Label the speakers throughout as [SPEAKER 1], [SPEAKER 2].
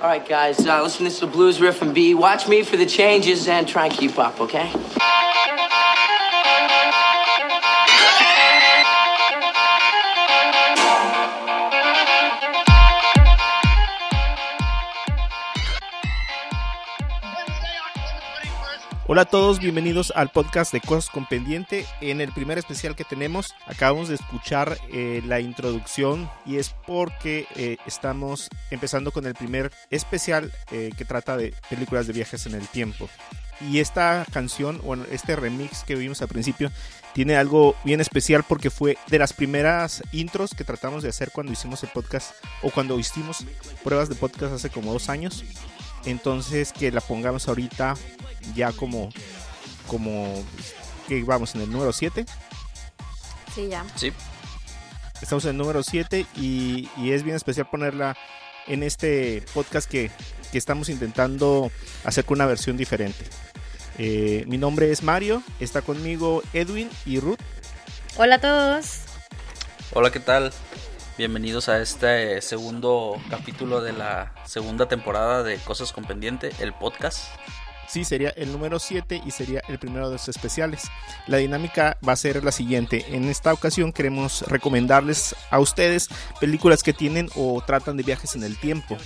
[SPEAKER 1] All right, guys, uh, listen, this is the blues riff and B. Watch me for the changes and try and keep up, okay?
[SPEAKER 2] Hola a todos, bienvenidos al podcast de Cosas con Pendiente. En el primer especial que tenemos, acabamos de escuchar eh, la introducción y es porque eh, estamos empezando con el primer especial eh, que trata de películas de viajes en el tiempo. Y esta canción, bueno, este remix que vimos al principio, tiene algo bien especial porque fue de las primeras intros que tratamos de hacer cuando hicimos el podcast o cuando hicimos pruebas de podcast hace como dos años. Entonces que la pongamos ahorita ya como, como que vamos en el número 7.
[SPEAKER 3] Sí, ya.
[SPEAKER 4] Sí.
[SPEAKER 2] Estamos en el número 7 y, y es bien especial ponerla en este podcast que, que estamos intentando hacer con una versión diferente. Eh, mi nombre es Mario, está conmigo Edwin y Ruth.
[SPEAKER 3] Hola a todos.
[SPEAKER 4] Hola, ¿qué tal? Bienvenidos a este segundo capítulo de la segunda temporada de Cosas con Pendiente, el podcast.
[SPEAKER 2] Sí, sería el número 7 y sería el primero de los especiales. La dinámica va a ser la siguiente. En esta ocasión queremos recomendarles a ustedes películas que tienen o tratan de viajes en el tiempo.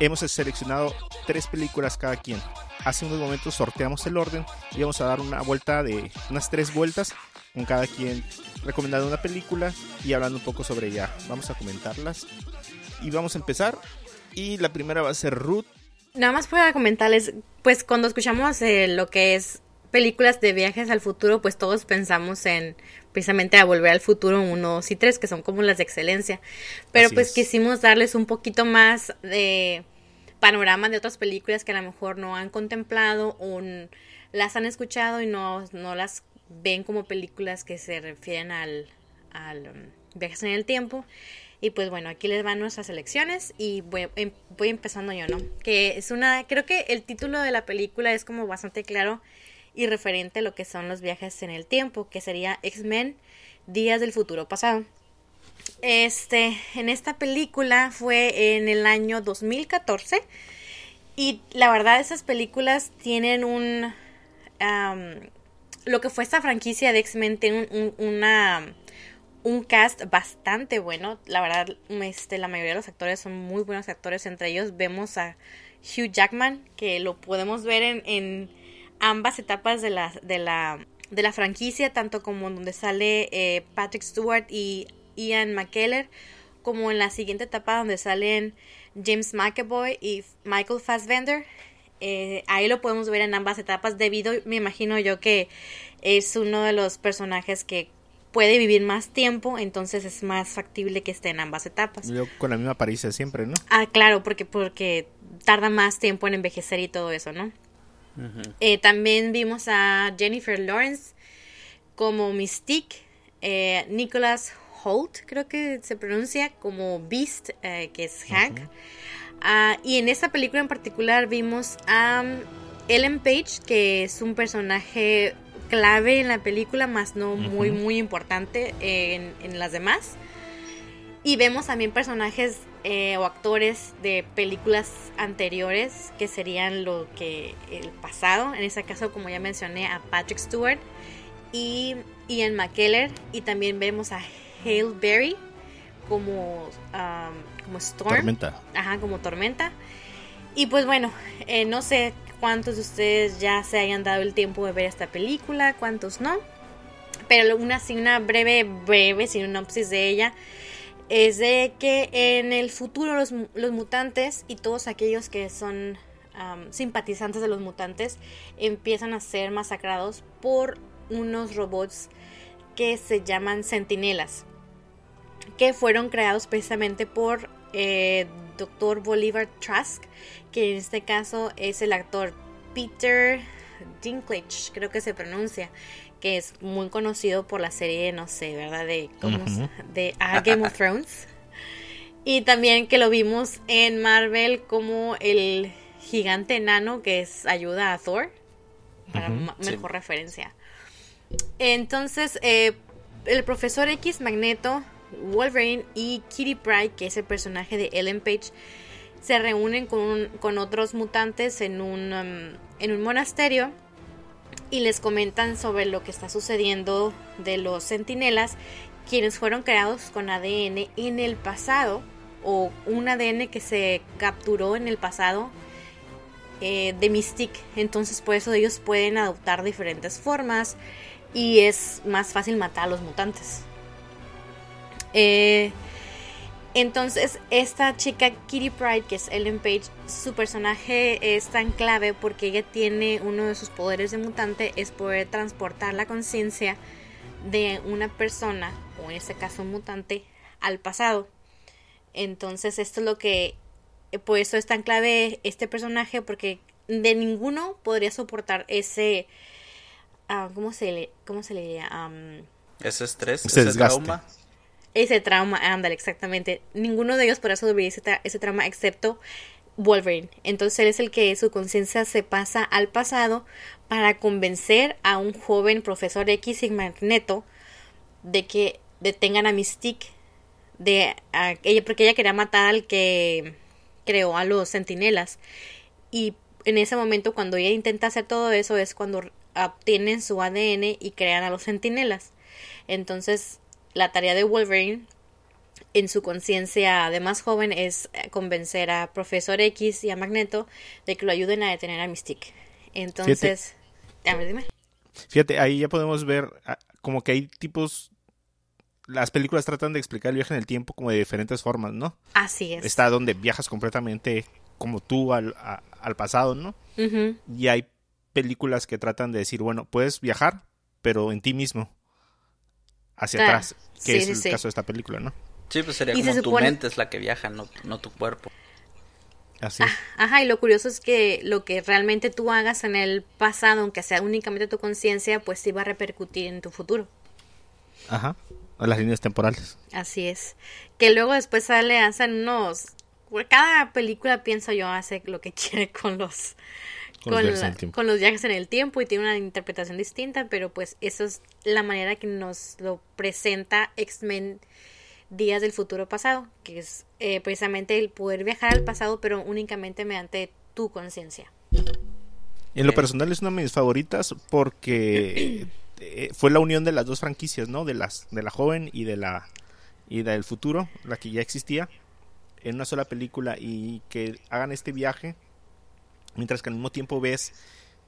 [SPEAKER 2] Hemos seleccionado tres películas cada quien. Hace unos momentos sorteamos el orden y vamos a dar una vuelta de unas tres vueltas con cada quien recomendando una película y hablando un poco sobre ella. Vamos a comentarlas y vamos a empezar. Y la primera va a ser Ruth.
[SPEAKER 3] Nada más para comentarles, pues cuando escuchamos eh, lo que es películas de viajes al futuro, pues todos pensamos en precisamente a volver al futuro 1, 2 y 3, que son como las de excelencia. Pero
[SPEAKER 2] Así
[SPEAKER 3] pues
[SPEAKER 2] es.
[SPEAKER 3] quisimos darles un poquito más de panorama de otras películas que a lo mejor no han contemplado o las han escuchado y no, no las ven como películas que se refieren al, al um, viajes en el tiempo. Y pues bueno, aquí les van nuestras elecciones y voy, em- voy empezando yo, ¿no? Que es una, creo que el título de la película es como bastante claro y referente a lo que son los viajes en el tiempo, que sería X-Men, Días del Futuro Pasado. Este, en esta película fue en el año 2014 y la verdad esas películas tienen un... lo que fue esta franquicia de X-Men tiene un, un- cast bastante bueno. La verdad, este, la mayoría de los actores son muy buenos actores. Entre ellos vemos a Hugh Jackman, que lo podemos ver en, en ambas etapas de la, de la, de la franquicia, tanto como donde sale eh, Patrick Stewart y Ian McKellar, como en la siguiente etapa donde salen James McAvoy y Michael Fassbender. Eh, ahí lo podemos ver en ambas etapas debido, me imagino yo que es uno de los personajes que puede vivir más tiempo, entonces es más factible que esté en ambas etapas.
[SPEAKER 2] Yo con la misma apariencia siempre, ¿no?
[SPEAKER 3] Ah, claro, porque porque tarda más tiempo en envejecer y todo eso, ¿no? Eh, también vimos a Jennifer Lawrence como Mystique, eh, Nicholas Holt, creo que se pronuncia, como Beast, eh, que es Hank. Ah, y en esta película en particular vimos a um, Ellen Page, que es un personaje clave en la película, más no muy, muy importante en, en las demás. Y vemos también personajes eh, o actores de películas anteriores que serían lo que el pasado. En este caso, como ya mencioné, a Patrick Stewart y Ian McKellar. Y también vemos a Hale Berry como, um, como Storm.
[SPEAKER 2] Tormenta.
[SPEAKER 3] Ajá, como tormenta. Y pues bueno, eh, no sé cuántos de ustedes ya se hayan dado el tiempo de ver esta película, cuántos no. Pero una, una breve, breve sinopsis de ella es de que en el futuro los, los mutantes y todos aquellos que son simpatizantes de los mutantes empiezan a ser masacrados por unos robots que se llaman sentinelas que fueron creados precisamente por eh, Dr. Bolivar Trask, que en este caso es el actor Peter Dinklage, creo que se pronuncia, que es muy conocido por la serie, no sé, ¿verdad? De, ¿cómo de ah, Game of Thrones. Y también que lo vimos en Marvel como el gigante enano que es ayuda a Thor, para
[SPEAKER 4] Sí.
[SPEAKER 3] mejor referencia. Entonces, eh, el profesor X, Magneto, Wolverine y Kitty Pryde, que es el personaje de Ellen Page, se reúnen con, con otros mutantes en un, um, en un monasterio y les comentan sobre lo que está sucediendo de los centinelas, quienes fueron creados con ADN en el pasado o un ADN que se capturó en el pasado eh, de Mystique. Entonces por eso ellos pueden adoptar diferentes formas y es más fácil matar a los mutantes. Eh, entonces, esta chica Kitty Pride, que es Ellen Page, su personaje es tan clave porque ella tiene uno de sus poderes de mutante, es poder transportar la conciencia de una persona, o en este caso un mutante, al pasado. Entonces, esto es lo que, por eso es tan clave este personaje, porque de ninguno podría soportar ese, uh, ¿cómo se le, cómo se le diría? Um,
[SPEAKER 4] ese estrés,
[SPEAKER 2] ese,
[SPEAKER 4] ese trauma
[SPEAKER 3] ese trauma, ándale, exactamente. Ninguno de ellos podrá sobrevivir ese, tra ese trauma excepto Wolverine. Entonces él es el que su conciencia se pasa al pasado para convencer a un joven profesor X y Magneto de que detengan a Mystique de a ella porque ella quería matar al que creó a los sentinelas y en ese momento cuando ella intenta hacer todo eso es cuando obtienen su ADN y crean a los sentinelas entonces la tarea de Wolverine en su conciencia de más joven es convencer a Profesor X y a Magneto de que lo ayuden a detener a Mystique. Entonces,
[SPEAKER 2] Fíjate.
[SPEAKER 3] a ver, dime.
[SPEAKER 2] Fíjate, ahí ya podemos ver ah, como que hay tipos las películas tratan de explicar el viaje en el tiempo como de diferentes formas, ¿no?
[SPEAKER 3] Así es.
[SPEAKER 2] Está donde viajas completamente como tú al, a, al pasado, ¿no?
[SPEAKER 3] Uh -huh.
[SPEAKER 2] Y hay películas que tratan de decir, bueno, puedes viajar, pero en ti mismo hacia
[SPEAKER 3] Ah,
[SPEAKER 2] atrás, que
[SPEAKER 3] sí,
[SPEAKER 2] es
[SPEAKER 3] sí,
[SPEAKER 2] el
[SPEAKER 3] sí.
[SPEAKER 2] caso de esta película, ¿no?
[SPEAKER 4] Sí, pues sería
[SPEAKER 3] Y se
[SPEAKER 4] como tu mente es la que viaja, no, no tu cuerpo.
[SPEAKER 2] Así es.
[SPEAKER 3] Ajá, y lo curioso es que lo que realmente tú hagas en el pasado, aunque sea únicamente tu conciencia, pues sí va a repercutir en tu futuro.
[SPEAKER 2] Ajá. A las líneas temporales.
[SPEAKER 3] Así es. Que luego después sale, hacen unos... Cada película, pienso yo, hace lo que quiere con los...
[SPEAKER 2] Con los
[SPEAKER 3] con,
[SPEAKER 2] viajes en
[SPEAKER 3] la-
[SPEAKER 2] el tiempo.
[SPEAKER 3] con los viajes en el tiempo y tiene una interpretación distinta, pero pues eso es la manera que nos lo presenta X-Men Días del Futuro Pasado, que es eh, precisamente el poder viajar al pasado, pero únicamente mediante tu conciencia.
[SPEAKER 2] En lo personal es una de mis favoritas porque eh, fue la unión de las dos franquicias, ¿no? De las de la joven y de la y del futuro, la que ya existía en una sola película y que hagan este viaje mientras que al mismo tiempo ves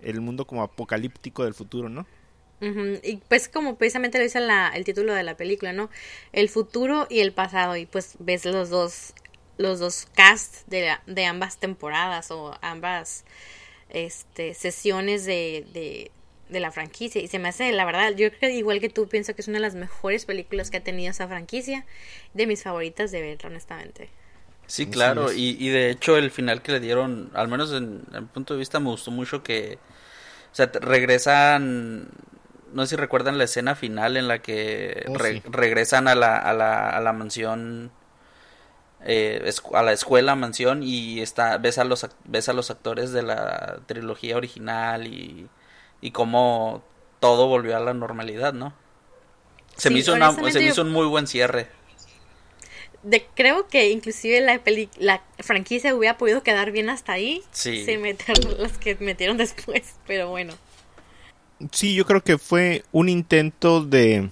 [SPEAKER 2] el mundo como apocalíptico del futuro, ¿no?
[SPEAKER 3] Y pues como precisamente lo dice el título de la película, ¿no? El futuro y el pasado. Y pues ves los dos, los dos casts de, de ambas temporadas o ambas este, sesiones de, de, de la franquicia. Y se me hace, la verdad, yo creo que igual que tú pienso que es una de las mejores películas que ha tenido esa franquicia. De mis favoritas de ver, honestamente.
[SPEAKER 4] Sí,
[SPEAKER 2] Así
[SPEAKER 4] claro, y, y de hecho el final que le dieron, al menos en, en mi punto de vista, me gustó mucho que, o sea, regresan, no sé si recuerdan la escena final en la que
[SPEAKER 2] Oh,
[SPEAKER 4] re-
[SPEAKER 2] sí.
[SPEAKER 4] regresan a la, a la, a la mansión, eh, a la escuela mansión y está, ves a los, ac- ves a los actores de la trilogía original y, y cómo todo volvió a la normalidad, ¿no? Se me hizo una, se me hizo un muy buen cierre.
[SPEAKER 3] De, creo que inclusive la, peli, la franquicia hubiera podido quedar bien hasta ahí.
[SPEAKER 4] Sí.
[SPEAKER 3] Sin meter las que metieron después. Pero bueno.
[SPEAKER 2] Sí, yo creo que fue un intento de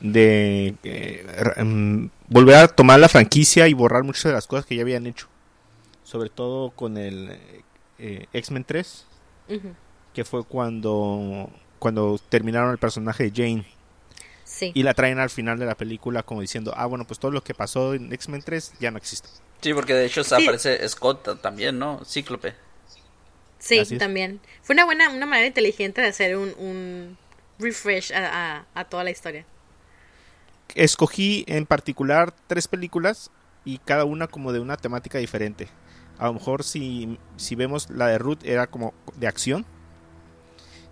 [SPEAKER 2] de eh, mm, volver a tomar la franquicia y borrar muchas de las cosas que ya habían hecho. Sobre todo con el eh, X-Men 3,
[SPEAKER 3] Ujú.
[SPEAKER 2] que fue cuando cuando terminaron el personaje de Jane
[SPEAKER 3] Sí.
[SPEAKER 2] y la traen al final de la película como diciendo, "Ah, bueno, pues todo lo que pasó en X-Men 3 ya no existe."
[SPEAKER 4] Sí, porque de hecho
[SPEAKER 3] Sí.
[SPEAKER 4] aparece Scott también, ¿no? Cíclope.
[SPEAKER 3] Sí, también. Fue una buena, una manera inteligente de hacer un, un refresh a, a- a toda la historia.
[SPEAKER 2] escogí en particular tres películas y cada una como de una temática diferente. A lo mejor si, si vemos la de Ruth era como de acción.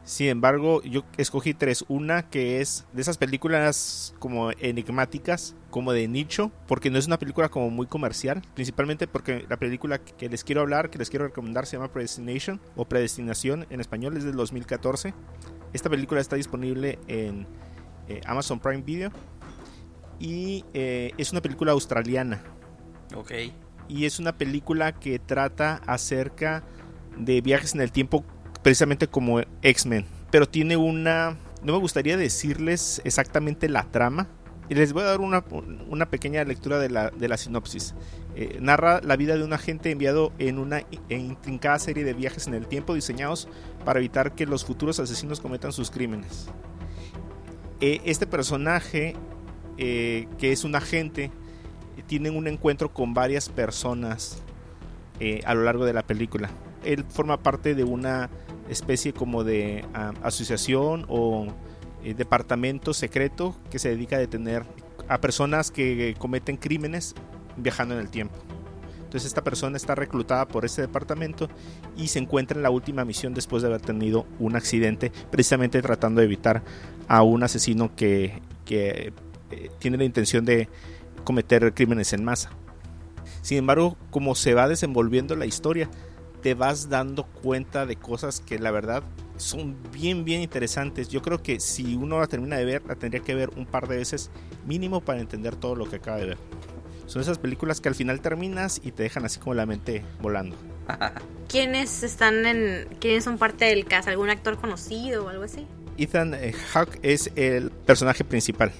[SPEAKER 2] Sin embargo, yo escogí tres. Una que es de esas películas como enigmáticas, como de nicho, porque no es una película como muy comercial. Principalmente porque la película que les quiero hablar, que les quiero recomendar, se llama Predestination o Predestinación en español, es del 2014. Esta película está disponible en eh, Amazon Prime Video y eh, es una película australiana.
[SPEAKER 4] Ok.
[SPEAKER 2] y es una película que trata acerca de viajes en el tiempo precisamente como X-Men, pero tiene una... No me gustaría decirles exactamente la trama, y les voy a dar una, una pequeña lectura de la, de la sinopsis. Eh, narra la vida de un agente enviado en una intrincada serie de viajes en el tiempo diseñados para evitar que los futuros asesinos cometan sus crímenes. Eh, este personaje, eh, que es un agente, tiene un encuentro con varias personas a lo largo de la película. Él forma parte de una especie como de ah, asociación o eh, departamento secreto que se dedica a detener a personas que cometen crímenes viajando en el tiempo. Entonces esta persona está reclutada por ese departamento y se encuentra en la última misión después de haber tenido un accidente, precisamente tratando de evitar a un asesino que, que eh, tiene la intención de cometer crímenes en masa. Sin embargo, como se va desenvolviendo la historia, te vas dando cuenta de cosas que la verdad son bien, bien interesantes. Yo creo que si uno la termina de ver, la tendría que ver un par de veces mínimo para entender todo lo que acaba de ver. Son esas películas que al final terminas y te dejan así como la mente volando.
[SPEAKER 3] ¿Quiénes están en, quiénes son parte del cast? ¿Algún actor conocido o algo así?
[SPEAKER 2] Ethan eh, Hawke es el personaje principal.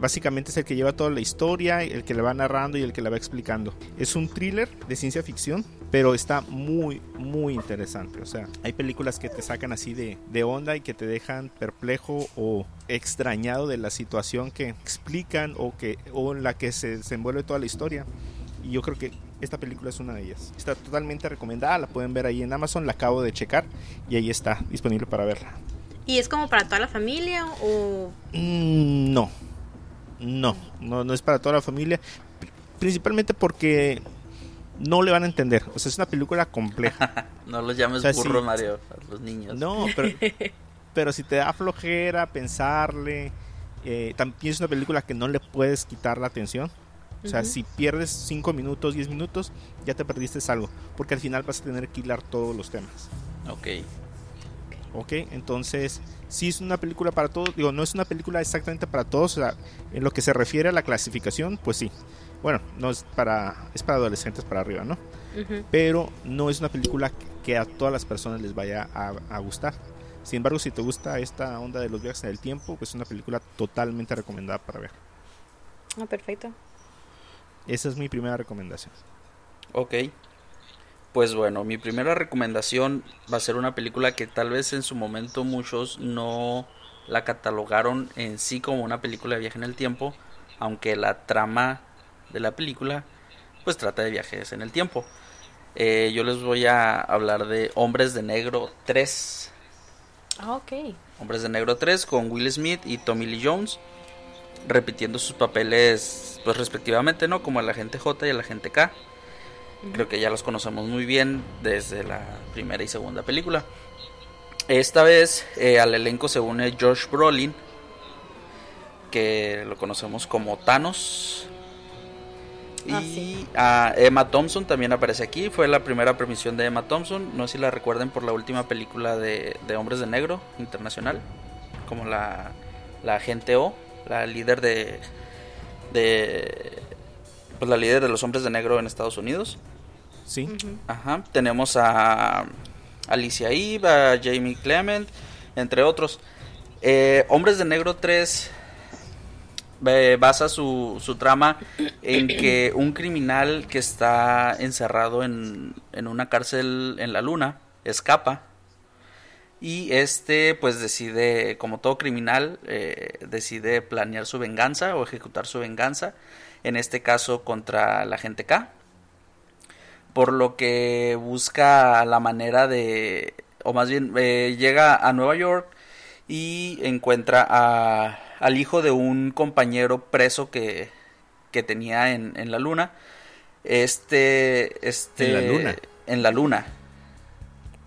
[SPEAKER 2] Básicamente es el que lleva toda la historia, el que la va narrando y el que la va explicando. Es un thriller de ciencia ficción pero está muy, muy interesante. O sea, hay películas que te sacan así de, de onda y que te dejan perplejo o extrañado de la situación que explican o, que, o en la que se desenvuelve toda la historia. Y yo creo que esta película es una de ellas. Está totalmente recomendada, la pueden ver ahí en Amazon, la acabo de checar y ahí está disponible para verla.
[SPEAKER 3] ¿Y es como para toda la familia o...?
[SPEAKER 2] Mm, no, no, no, no es para toda la familia. Principalmente porque no le van a entender. O sea, es una película compleja.
[SPEAKER 4] no los llames burro, Mario, a los niños.
[SPEAKER 2] No, pero, si te da flojera pensarle, eh, también es una película que no le puedes quitar la atención. O sea, si pierdes 5 minutos, 10 minutos, ya te perdiste algo. Porque al final vas a tener que hilar todos los temas.
[SPEAKER 4] Ok.
[SPEAKER 2] Ok, entonces, si es una película para todos. Digo, no es una película exactamente para todos. O sea, en lo que se refiere a la clasificación, pues sí bueno, no es para es para adolescentes para arriba, ¿no? Pero no es una película que a todas las personas les vaya a, gustar. Sin embargo, si te gusta esta onda de los viajes en el tiempo, pues es una película totalmente recomendada para ver.
[SPEAKER 3] Ah, perfecto.
[SPEAKER 2] Esa es mi primera recomendación.
[SPEAKER 4] Ok. Pues bueno, mi primera recomendación va a ser una película que tal vez en su momento muchos no la catalogaron en sí como una película de viaje en el tiempo, aunque la trama de la película, pues trata de viajes en el tiempo. Eh, yo les voy a hablar de Hombres de Negro 3.
[SPEAKER 3] Ah, ok.
[SPEAKER 4] Hombres de Negro 3 con Will Smith y Tommy Lee Jones, repitiendo sus papeles, pues respectivamente, ¿no? Como el agente J y el agente K. Creo que ya los conocemos muy bien desde la primera y segunda película. Esta vez eh, al elenco se une Josh Brolin, que lo conocemos como Thanos, Ah, y Emma Thompson también aparece aquí. Fue la primera premisión de Emma Thompson. No sé si la recuerden por la última película de, Hombres de Negro internacional. Como la, la agente O, la líder de. de pues la líder de los hombres de negro en Estados Unidos.
[SPEAKER 2] Sí.
[SPEAKER 4] Ajá. Tenemos a Alicia Eve, a Jamie Clement, entre otros. Eh, hombres de Negro 3 basa su, su, trama en que un criminal que está encerrado en, en, una cárcel en la luna escapa y este pues decide como todo criminal eh, decide planear su venganza o ejecutar su venganza en este caso contra la gente K por lo que busca la manera de o más bien eh, llega a Nueva York y encuentra a al hijo de un compañero preso que, que tenía en, en, la luna. Este, este...
[SPEAKER 2] En la luna.
[SPEAKER 4] En la luna.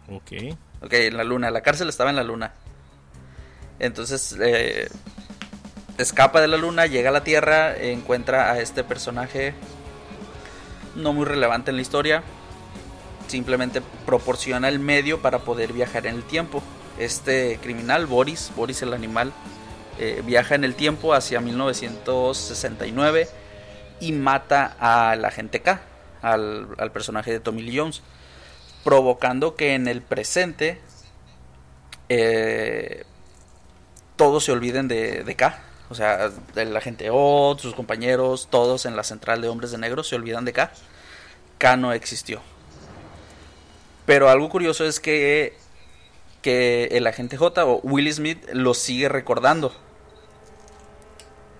[SPEAKER 2] Ok.
[SPEAKER 4] Ok, en la luna. La cárcel estaba en la luna. Entonces, eh, escapa de la luna, llega a la Tierra, encuentra a este personaje no muy relevante en la historia. Simplemente proporciona el medio para poder viajar en el tiempo. Este criminal, Boris, Boris el animal, eh, viaja en el tiempo hacia 1969 y mata al agente K, al, al personaje de Tommy Lee Jones, provocando que en el presente eh, todos se olviden de, de K. O sea, el agente O, sus compañeros, todos en la central de hombres de negro se olvidan de K. K no existió. Pero algo curioso es que, que el agente J o Will Smith lo sigue recordando.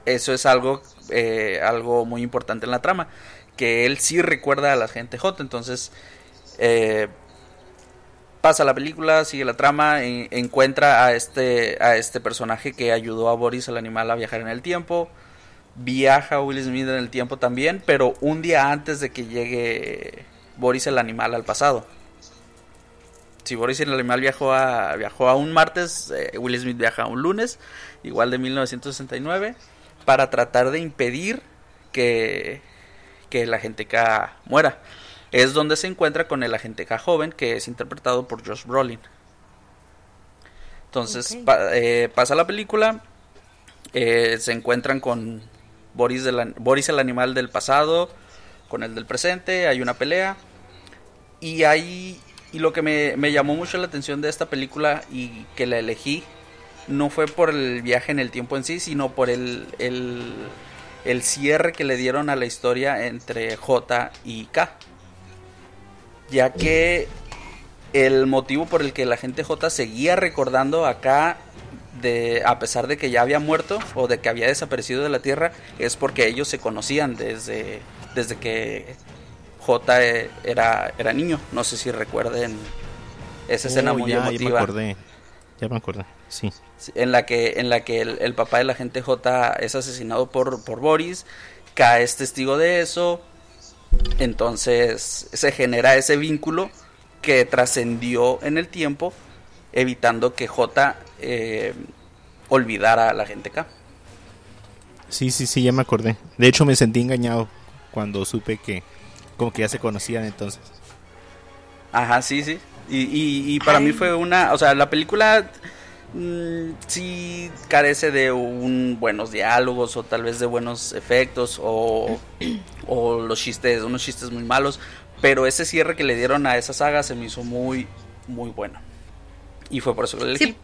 [SPEAKER 4] Eso es algo, eh, algo muy importante en la trama. Que él sí recuerda al agente J. Entonces, eh, pasa la película, sigue la trama, e- encuentra a este, a este personaje que ayudó a Boris el animal a viajar en el tiempo. Viaja Will Smith en el tiempo también, pero un día antes de que llegue Boris el animal al pasado. Si Boris el animal viajó a, viajó a un martes, eh, Will Smith viaja a un lunes, igual de 1969, para tratar de impedir que, que el agente K muera es donde se encuentra con el agente K joven que es interpretado por Josh Brolin. Entonces pa- eh, pasa la película, eh, se encuentran con Boris, Boris el animal del pasado, con el del presente, hay una pelea y hay y lo que me, me llamó mucho la atención de esta película y que la elegí no fue por el viaje en el tiempo en sí, sino por el, el, el cierre que le dieron a la historia entre J y K ya que el motivo por el que la gente J seguía recordando acá de a pesar de que ya había muerto o de que había desaparecido de la Tierra es porque ellos se conocían desde desde que J era era niño, no sé si recuerden esa escena
[SPEAKER 2] Oh,
[SPEAKER 4] muy
[SPEAKER 2] ya, ya me
[SPEAKER 4] emotiva
[SPEAKER 2] acordé. Ya me acordé, sí.
[SPEAKER 4] en la que en la que el, el papá de la gente J es asesinado por, por Boris, K es testigo de eso, entonces se genera ese vínculo que trascendió en el tiempo, evitando que J eh, olvidara a la gente K.
[SPEAKER 2] Sí, sí, sí, ya me acordé. De hecho, me sentí engañado cuando supe que como que ya se conocían entonces.
[SPEAKER 4] Ajá, sí, sí. Y, y, y para
[SPEAKER 3] Ay.
[SPEAKER 4] mí fue una, o sea, la película mm, sí carece de un buenos diálogos o tal vez de buenos efectos o, o los chistes, unos chistes muy malos, pero ese cierre que le dieron a esa saga se me hizo muy, muy bueno. Y fue por eso que elegí.
[SPEAKER 3] Sí.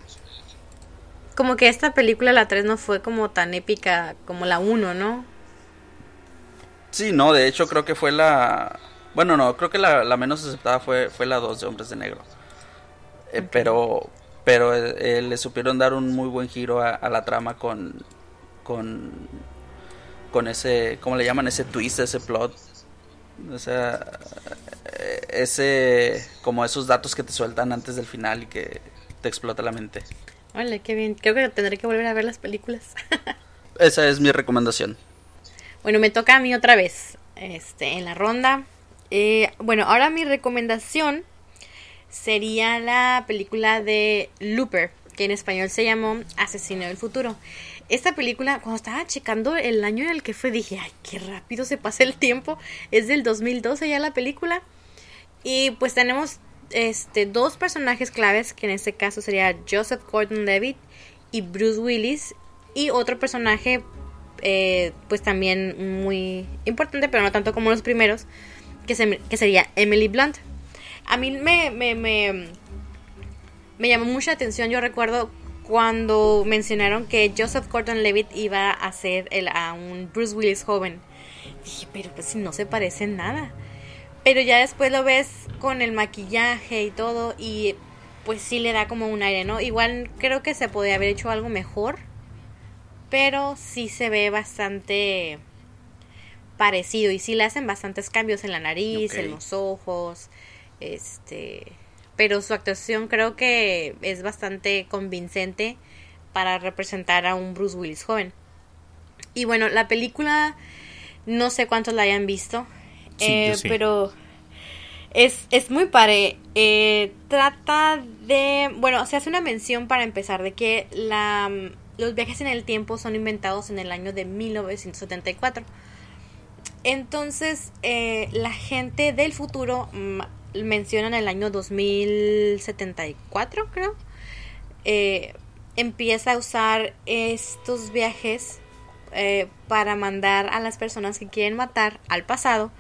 [SPEAKER 3] Como que esta película, la 3, no fue como tan épica como la 1, ¿no?
[SPEAKER 4] Sí, no, de hecho creo que fue la... Bueno, no, creo que la, la menos aceptada fue, fue la 2 de Hombres de Negro. Eh, Pero, pero eh, eh, le supieron dar un muy buen giro a, a la trama con, con, con ese, ¿cómo le llaman? Ese twist, ese plot. O sea, eh, ese, como esos datos que te sueltan antes del final y que te explota la mente.
[SPEAKER 3] Hola, qué bien. Creo que tendré que volver a ver las películas.
[SPEAKER 4] Esa es mi recomendación.
[SPEAKER 3] Bueno, me toca a mí otra vez. Este, en la ronda. Eh, bueno, ahora mi recomendación sería la película de Looper, que en español se llamó Asesino del Futuro. Esta película, cuando estaba checando el año en el que fue, dije, ay, qué rápido se pasa el tiempo. Es del 2012 ya la película. Y pues tenemos este, dos personajes claves, que en este caso sería Joseph Gordon-Levitt y Bruce Willis. Y otro personaje, eh, pues también muy importante, pero no tanto como los primeros, que, se- que sería Emily Blunt. A mí me, me, me, me llamó mucha atención, yo recuerdo cuando mencionaron que Joseph Gordon-Levitt iba a hacer el, a un Bruce Willis joven. Dije, pero pues si no se parece en nada. Pero ya después lo ves con el maquillaje y todo y pues sí le da como un aire, ¿no? Igual creo que se podría haber hecho algo mejor, pero sí se ve bastante parecido y sí le hacen bastantes cambios en la nariz, en los ojos, este, pero su actuación creo que es bastante convincente para representar a un Bruce Willis joven. Y bueno, la película no sé cuántos la hayan visto,
[SPEAKER 2] Sí,
[SPEAKER 3] eh,
[SPEAKER 2] sí.
[SPEAKER 3] pero es, es muy padre. Eh, trata de. Bueno, se hace una mención para empezar de que la, los viajes en el tiempo son inventados en el año de 1974. Entonces, eh, la gente del futuro mencionan el año 2074, creo. eh, empieza a usar estos viajes eh, para mandar a las personas que quieren matar al pasado,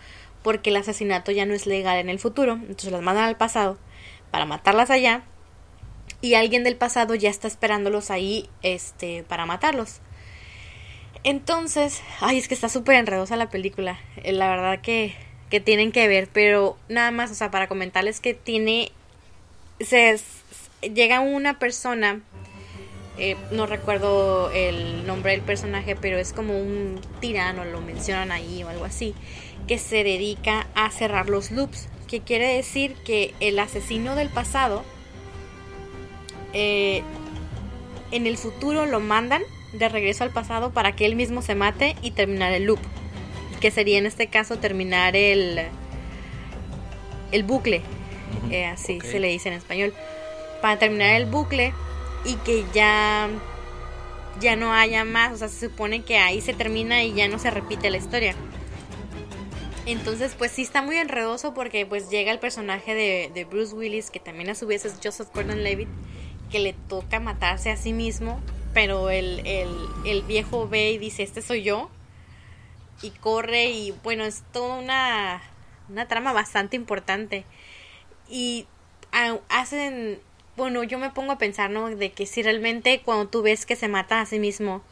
[SPEAKER 3] porque el asesinato ya no es legal en el futuro. Entonces las mandan al pasado para matarlas allá y alguien del pasado ya está esperándolos ahí este para matarlos. Entonces, ay, es que está súper enredosa la película. Eh, La verdad que, que tienen que ver, pero nada más, o sea, para comentarles que tiene se llega una persona eh, no recuerdo el nombre del personaje, pero es como un tirano, lo mencionan ahí o algo así, que se dedica a cerrar los loops, que quiere decir que el asesino del pasado eh, en el futuro lo mandan de regreso al pasado para que él mismo se mate y terminar el loop, que sería en este caso terminar el el bucle, eh, así se le dice en español, para terminar el bucle y que ya ya no haya más, o sea, se supone que ahí se termina y ya no se repite la historia. Entonces, pues sí está muy enredoso porque pues llega el personaje de, de Bruce Willis, que también a su vez es Joseph Gordon-Levitt, que le toca matarse a sí mismo, pero el, el, el viejo ve y dice, este soy yo, y corre y bueno, es toda una, una trama bastante importante. Y hacen, bueno, yo me pongo a pensar, ¿no? De que si realmente cuando tú ves que se mata a sí mismo,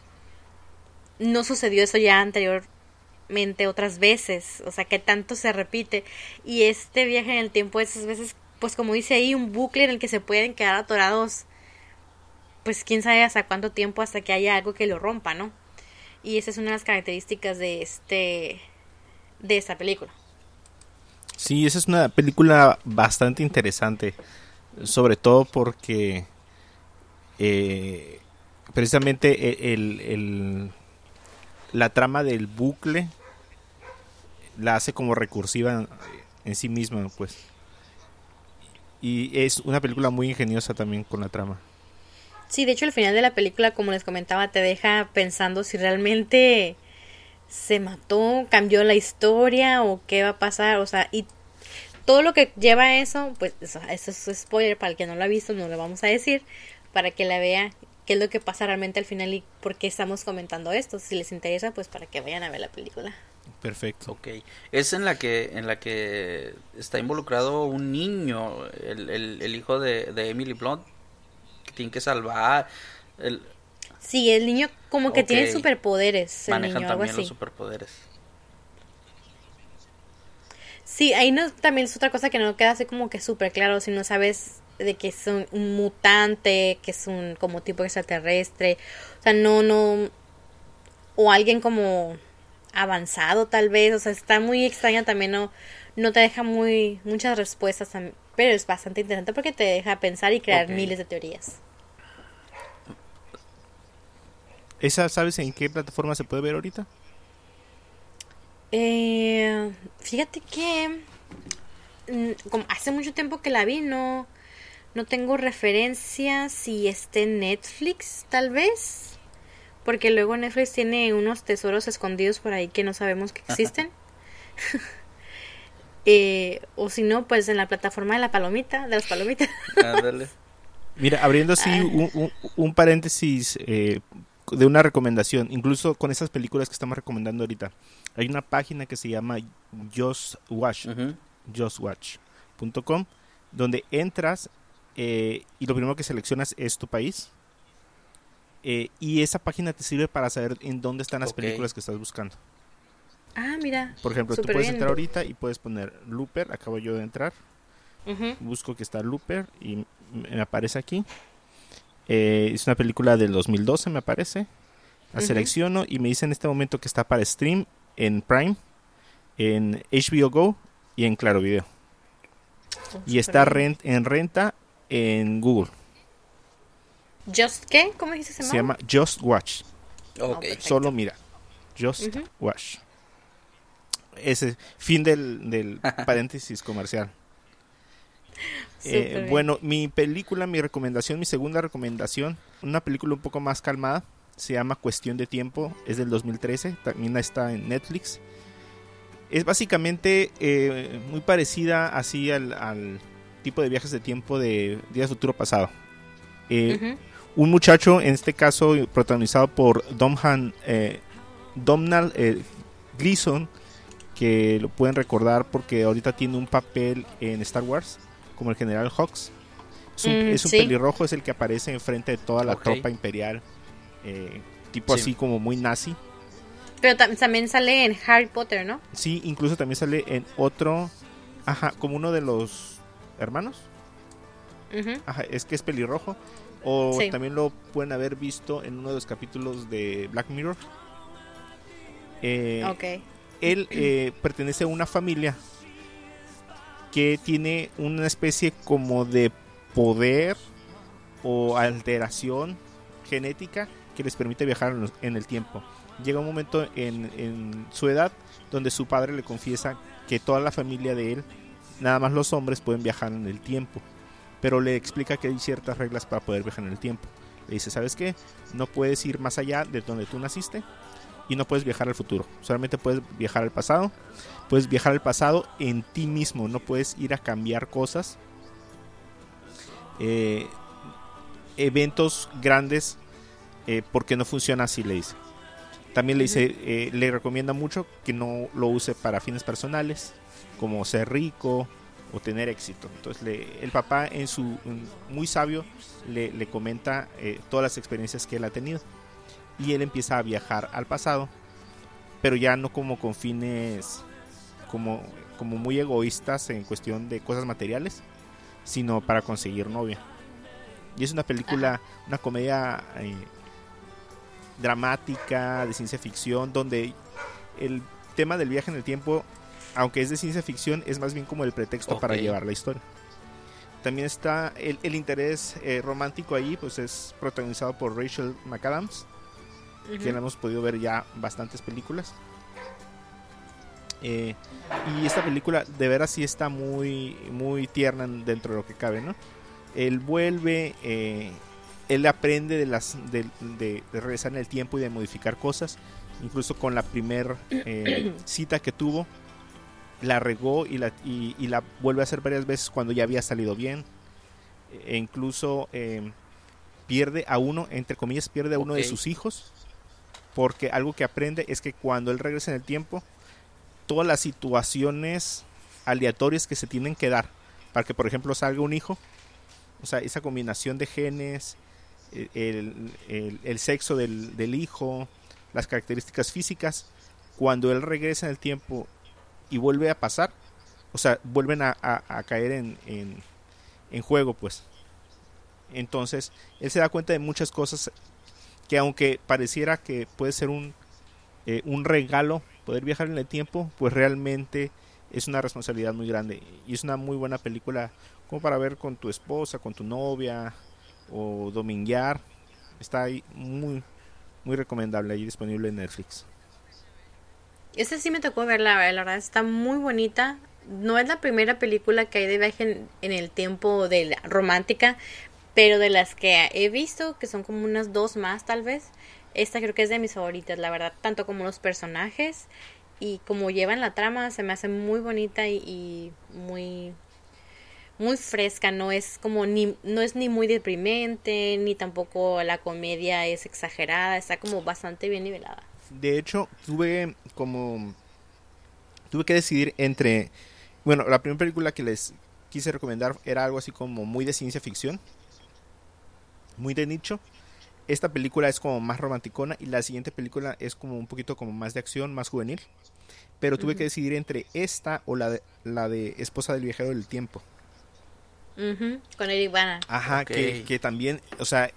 [SPEAKER 3] no sucedió eso ya anteriormente otras veces, o sea, que tanto se repite. Y este viaje en el tiempo esas veces, pues como dice ahí, un bucle en el que se pueden quedar atorados, pues quién sabe hasta cuánto tiempo hasta que haya algo que lo rompa, ¿no? Y esa es una de las características de este de esta película.
[SPEAKER 2] Sí, esa es una película bastante interesante, sobre todo porque eh, precisamente e- el, el- la trama del bucle la hace como recursiva en sí misma, pues. Y es una película muy ingeniosa también con la trama.
[SPEAKER 3] Sí, de hecho el final de la película, como les comentaba, te deja pensando si realmente se mató, cambió la historia o qué va a pasar, o sea, y todo lo que lleva a eso, pues eso, eso es spoiler para el que no lo ha visto, no lo vamos a decir, para que la vea qué es lo que pasa realmente al final y por qué estamos comentando esto. Si les interesa, pues para que vayan a ver la película.
[SPEAKER 2] Perfecto.
[SPEAKER 4] Ok. Es en la que en la que está involucrado un niño, el, el, el hijo de, de Emily Blunt, que tiene que salvar. El,
[SPEAKER 3] Sí, el niño como que tiene superpoderes, el
[SPEAKER 4] manejan
[SPEAKER 3] niño, algo
[SPEAKER 4] también
[SPEAKER 3] así.
[SPEAKER 4] los superpoderes.
[SPEAKER 3] Sí, ahí no, también es otra cosa que no queda así como que súper claro si no sabes de que es un, un mutante, que es un como tipo extraterrestre, o sea, no, no, o alguien como avanzado tal vez, o sea, está muy extraña también, no, no te deja muy, muchas respuestas, pero es bastante interesante porque te deja pensar y crear miles de teorías.
[SPEAKER 2] ¿Esa sabes en qué plataforma se puede ver ahorita?
[SPEAKER 3] Eh, fíjate que mm, como hace mucho tiempo que la vi, no, no tengo referencia si esté en Netflix, tal vez. Porque luego Netflix tiene unos tesoros escondidos por ahí que no sabemos que existen. Eh, o si no, pues en la plataforma de la palomita, de las palomitas.
[SPEAKER 4] Ándale.
[SPEAKER 2] Mira, abriendo así un, un- un paréntesis eh, de una recomendación, incluso con esas películas que estamos recomendando ahorita, hay una página que se llama Just Watch, justwatch.com, donde entras eh, y lo primero que seleccionas es tu país. Eh, y esa página te sirve para saber en dónde están las películas que estás buscando.
[SPEAKER 3] Ah, mira.
[SPEAKER 2] Por ejemplo, tú puedes
[SPEAKER 3] bien.
[SPEAKER 2] entrar ahorita y puedes poner Looper, acabo yo de entrar, busco que está Looper y me aparece aquí. Eh, es una película del 2012, me aparece. La selecciono y me dice en este momento que está para stream en Prime, en HBO Go y en Claro Video.
[SPEAKER 3] Oh,
[SPEAKER 2] Y está rent- en renta en Google.
[SPEAKER 3] ¿Just qué? ¿Cómo dijiste se
[SPEAKER 2] Se llama Just Watch.
[SPEAKER 4] Ok.
[SPEAKER 3] perfecto.
[SPEAKER 2] Solo mira. Just
[SPEAKER 3] Ujú.
[SPEAKER 2] Watch. Ese fin del, del paréntesis comercial. Eh, bueno, mi película, mi recomendación, mi segunda recomendación, una película un poco más calmada, se llama Cuestión de Tiempo, es del 2013, también está en Netflix. Es básicamente eh, muy parecida así al, al tipo de viajes de tiempo de Días Futuro Pasado. Eh, un muchacho, en este caso protagonizado por Domhan eh, Domhnall eh, Gleeson, que lo pueden recordar porque ahorita tiene un papel en Star Wars, como el general Hawks. Es un,
[SPEAKER 3] Mm,
[SPEAKER 2] es un
[SPEAKER 3] sí.
[SPEAKER 2] pelirrojo, es el que aparece enfrente de toda la tropa imperial, eh, tipo
[SPEAKER 4] Sí.
[SPEAKER 2] así como muy nazi.
[SPEAKER 3] Pero tam- también sale en Harry Potter, ¿no?
[SPEAKER 2] Sí, incluso también sale en otro, ajá, como uno de los hermanos. Ajá, es que es pelirrojo. O
[SPEAKER 3] Sí.
[SPEAKER 2] también lo pueden haber visto en uno de los capítulos de Black Mirror. Eh,
[SPEAKER 3] Ok.
[SPEAKER 2] Él eh, pertenece a una familia que tiene una especie como de poder o alteración genética que les permite viajar en, el tiempo. Llega un momento en, en su edad donde su padre le confiesa que toda la familia de él, nada más los hombres, pueden viajar en el tiempo. Pero le explica que hay ciertas reglas para poder viajar en el tiempo. Le dice, ¿sabes qué? No puedes ir más allá de donde tú naciste y no puedes viajar al futuro. Solamente puedes viajar al pasado. Puedes viajar al pasado en ti mismo. No puedes ir a cambiar cosas. Eh, eventos grandes. eh, porque no funciona así, le dice. También le dice, eh, le recomienda mucho que no lo use para fines personales, como ser rico o tener éxito. Entonces le- el papá en su muy sabio le, le comenta todas las experiencias que él ha tenido y él empieza a viajar al pasado, pero ya no como con fines como, como muy egoístas en cuestión de cosas materiales, sino para conseguir novia. Y es una película, una comedia eh, dramática, de ciencia ficción, donde el tema del viaje en el tiempo, aunque es de ciencia ficción, es más bien como el pretexto para llevar la historia. También está el, el interés eh, romántico ahí, pues es protagonizado por Rachel McAdams, que
[SPEAKER 3] Ujú.
[SPEAKER 2] la hemos podido ver ya bastantes películas. Eh, y esta película de veras sí está muy, muy tierna dentro de lo que cabe, ¿no? Él vuelve, eh, él aprende de las de, de- de regresar en el tiempo y de modificar cosas. Incluso con la primer eh, cita que tuvo, la regó y la, y, y la vuelve a hacer varias veces cuando ya había salido bien. E incluso pierde a uno, entre comillas, pierde a uno de sus hijos. Porque algo que aprende es que cuando él regresa en el tiempo, todas las situaciones aleatorias que se tienen que dar para que, por ejemplo, salga un hijo, o sea, esa combinación de genes, el, el- el sexo del, del hijo, las características físicas, cuando él regresa en el tiempo y vuelve a pasar, o sea, vuelven a, a- a caer en, en- en juego, pues. Entonces, él se da cuenta de muchas cosas que aunque pareciera que puede ser un, eh, un regalo poder viajar en el tiempo, pues realmente es una responsabilidad muy grande. Y es una muy buena película como para ver con tu esposa, con tu novia o dominguear. Está ahí muy, muy recomendable, ahí disponible en Netflix.
[SPEAKER 3] Esta sí me tocó verla, la verdad está muy bonita. No es la primera película que hay de viaje en, en el tiempo de la romántica, pero de las que he visto, que son como unas dos más tal vez, esta creo que es de mis favoritas, la verdad, tanto como los personajes y como llevan la trama, se me hace muy bonita y, muy muy fresca, no es como ni no es ni muy deprimente, ni tampoco la comedia es exagerada, está como bastante bien nivelada.
[SPEAKER 2] De hecho, tuve como. Tuve que decidir entre. Bueno, la primera película que les quise recomendar era algo así como muy de ciencia ficción. Muy de nicho. Esta película es como más romanticona y la siguiente película es como un poquito como más de acción, más juvenil. Pero tuve que decidir entre esta o la de, la de Esposa del Viajero del Tiempo.
[SPEAKER 3] Ujú, con Eric Bana.
[SPEAKER 2] Ajá, que, que también, o sea,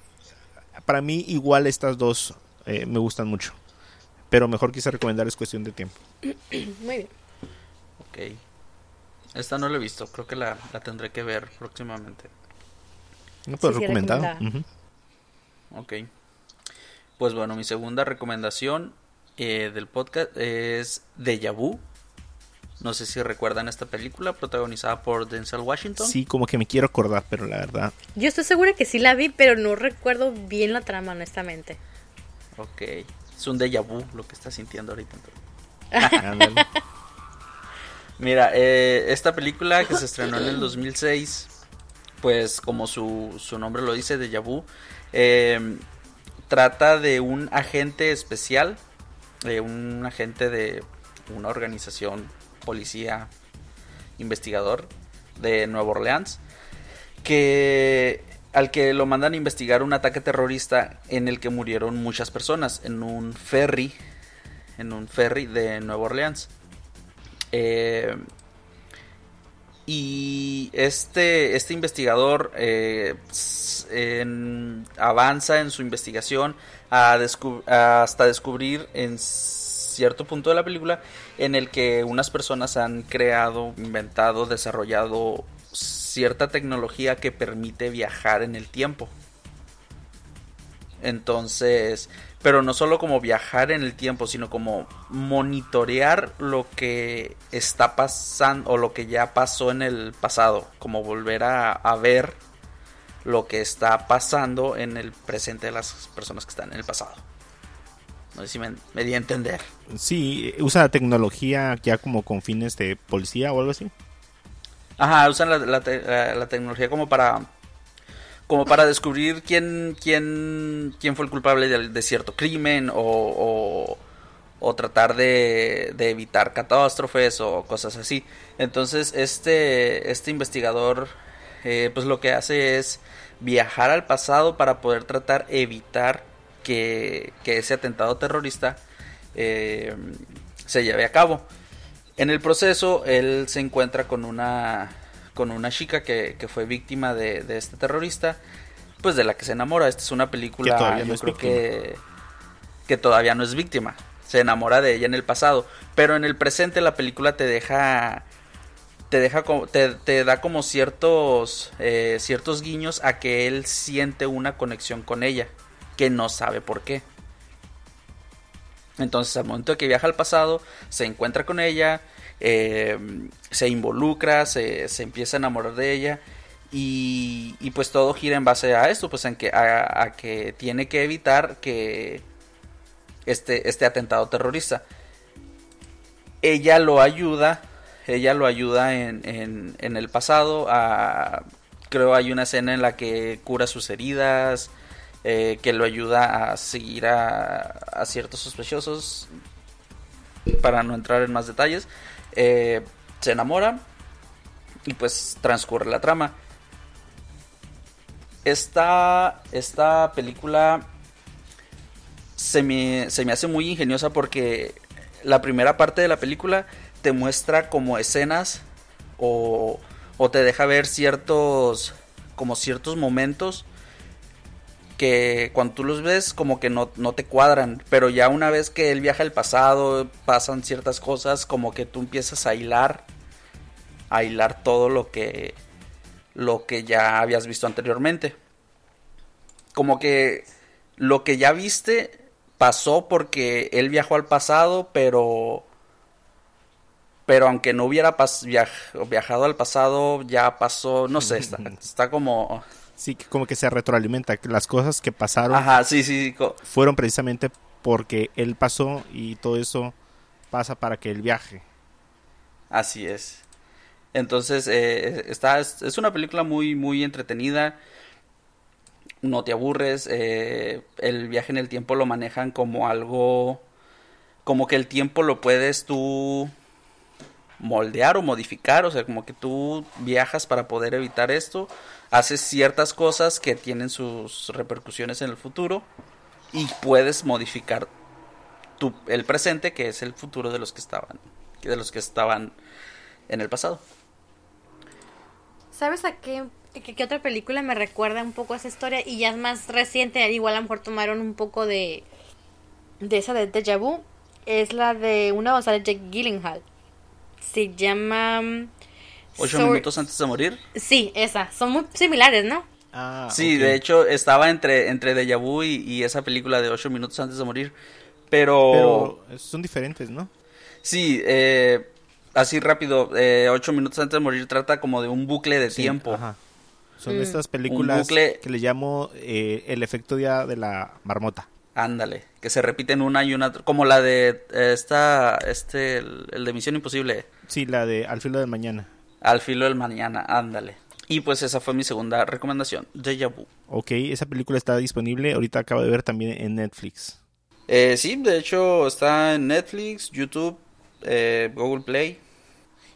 [SPEAKER 2] para mí igual estas dos eh, me gustan mucho. Pero mejor quise recomendar es cuestión de tiempo.
[SPEAKER 3] Muy bien.
[SPEAKER 4] Ok. Esta no la he visto, creo que la, la tendré que ver próximamente.
[SPEAKER 2] No puedo
[SPEAKER 3] Sí, sí,
[SPEAKER 2] recomendado.
[SPEAKER 4] Ok. Pues bueno, mi segunda recomendación eh, del podcast es Deja Vu. No sé si recuerdan esta película protagonizada por Denzel Washington.
[SPEAKER 2] Sí, como que me quiero acordar, pero la verdad.
[SPEAKER 3] Yo estoy segura que sí la vi, pero no recuerdo bien la trama, honestamente.
[SPEAKER 4] Ok. Es un déjà vu lo que está sintiendo ahorita. Mira, eh, esta película que se estrenó en el 2006, pues como su, su nombre lo dice, Deja Vu, eh, trata de un agente especial un agente de una organización policía investigador de Nueva Orleans que al que lo mandan a investigar un ataque terrorista en el que murieron muchas personas en un ferry en un ferry de Nueva Orleans. Eh, y este, este investigador eh, avanza en su investigación hasta descubrir en cierto punto de la película en el que unas personas han creado, inventado, desarrollado cierta tecnología que permite viajar en el tiempo. Entonces, pero no solo como viajar en el tiempo, sino como monitorear lo que está pasando o lo que ya pasó en el pasado, como volver a, ver lo que está pasando en el presente de las personas que están en el pasado. No sé si me, di a entender.
[SPEAKER 2] Sí, usa tecnología ya como con fines de policía o algo así.
[SPEAKER 4] Ajá, usan la tecnología como para como para descubrir quién, quién, quién fue el culpable de, cierto crimen o, o, tratar de, de, evitar catástrofes o cosas así. Entonces este, este investigador eh, pues lo que hace es viajar al pasado para poder tratar evitar que, que ese atentado terrorista eh, se lleve a cabo. En el proceso él se encuentra con una con una chica que, fue víctima de, este terrorista, pues de la que se enamora. Esta es una película, que todavía no es creo que, que todavía no es víctima. Se enamora de ella en el pasado, pero en el presente la película te deja te deja te, te da como ciertos eh, ciertos guiños a que él siente una conexión con ella que no sabe por qué entonces al momento de que viaja al pasado se encuentra con ella eh, se involucra, se, empieza a enamorar de ella y, pues todo gira en base a esto, pues en que, a, que tiene que evitar que este, este atentado terrorista. Ella lo ayuda, ella lo ayuda en, en, el pasado, a, creo hay una escena en la que cura sus heridas, eh, que lo ayuda a seguir a, a ciertos sospechosos, para no entrar en más detalles. Eh, se enamora y pues transcurre la trama. Esta, esta película se me, se me hace muy ingeniosa porque la primera parte de la película te muestra como escenas o, o te deja ver ciertos como ciertos momentos que cuando tú los ves como que no, no, te cuadran, pero ya una vez que él viaja al pasado, pasan ciertas cosas, como que tú empiezas a hilar, a hilar todo lo que, lo que ya habías visto anteriormente. Como que lo que ya viste pasó porque él viajó al pasado, pero... Pero aunque no hubiera viajado al pasado, ya pasó, no sé, está, está como
[SPEAKER 2] Sí, como que se retroalimenta. Que las cosas que pasaron
[SPEAKER 4] Ajá, sí, sí,
[SPEAKER 2] fueron precisamente porque él pasó y todo eso pasa para que él viaje.
[SPEAKER 4] Así es. Entonces, eh, está, es, una película muy, muy entretenida. No te aburres. Eh, el viaje en el tiempo lo manejan como algo. Como que el tiempo lo puedes tú moldear o modificar. O sea, como que tú viajas para poder evitar esto haces ciertas cosas que tienen sus repercusiones en el futuro y puedes modificar tu, el presente que es el futuro de los que estaban de los que estaban en el pasado.
[SPEAKER 3] ¿Sabes a qué, otra película me recuerda un poco a esa historia? Y ya es más reciente, igual a lo mejor tomaron un poco de, de esa de Deja Vu. Es la de una de Jake Gyllenhaal. Se llama
[SPEAKER 4] ¿Ocho minutos antes de morir?
[SPEAKER 3] Sí, esa. Son muy similares, ¿no?
[SPEAKER 4] Ah, sí, de hecho estaba entre, entre Deja Vu y, esa película de ocho minutos antes de morir. Pero...
[SPEAKER 2] Pero son diferentes, ¿no?
[SPEAKER 4] Sí, eh, así rápido. Eh, ocho minutos antes de morir trata como de un bucle de tiempo. Ajá.
[SPEAKER 2] Son mm. estas películas que le llamo eh, el efecto día de la marmota.
[SPEAKER 4] Ándale, que se repiten una y una, como la de esta, este, el, el de Misión Imposible.
[SPEAKER 2] Sí, la de Al filo de mañana.
[SPEAKER 4] Al filo del mañana, ándale. Y pues esa fue mi segunda recomendación, Deja Vu.
[SPEAKER 2] Ok, esa película está disponible, ahorita acabo de ver también en Netflix.
[SPEAKER 4] Eh, sí, de hecho está en Netflix, YouTube, eh, Google Play.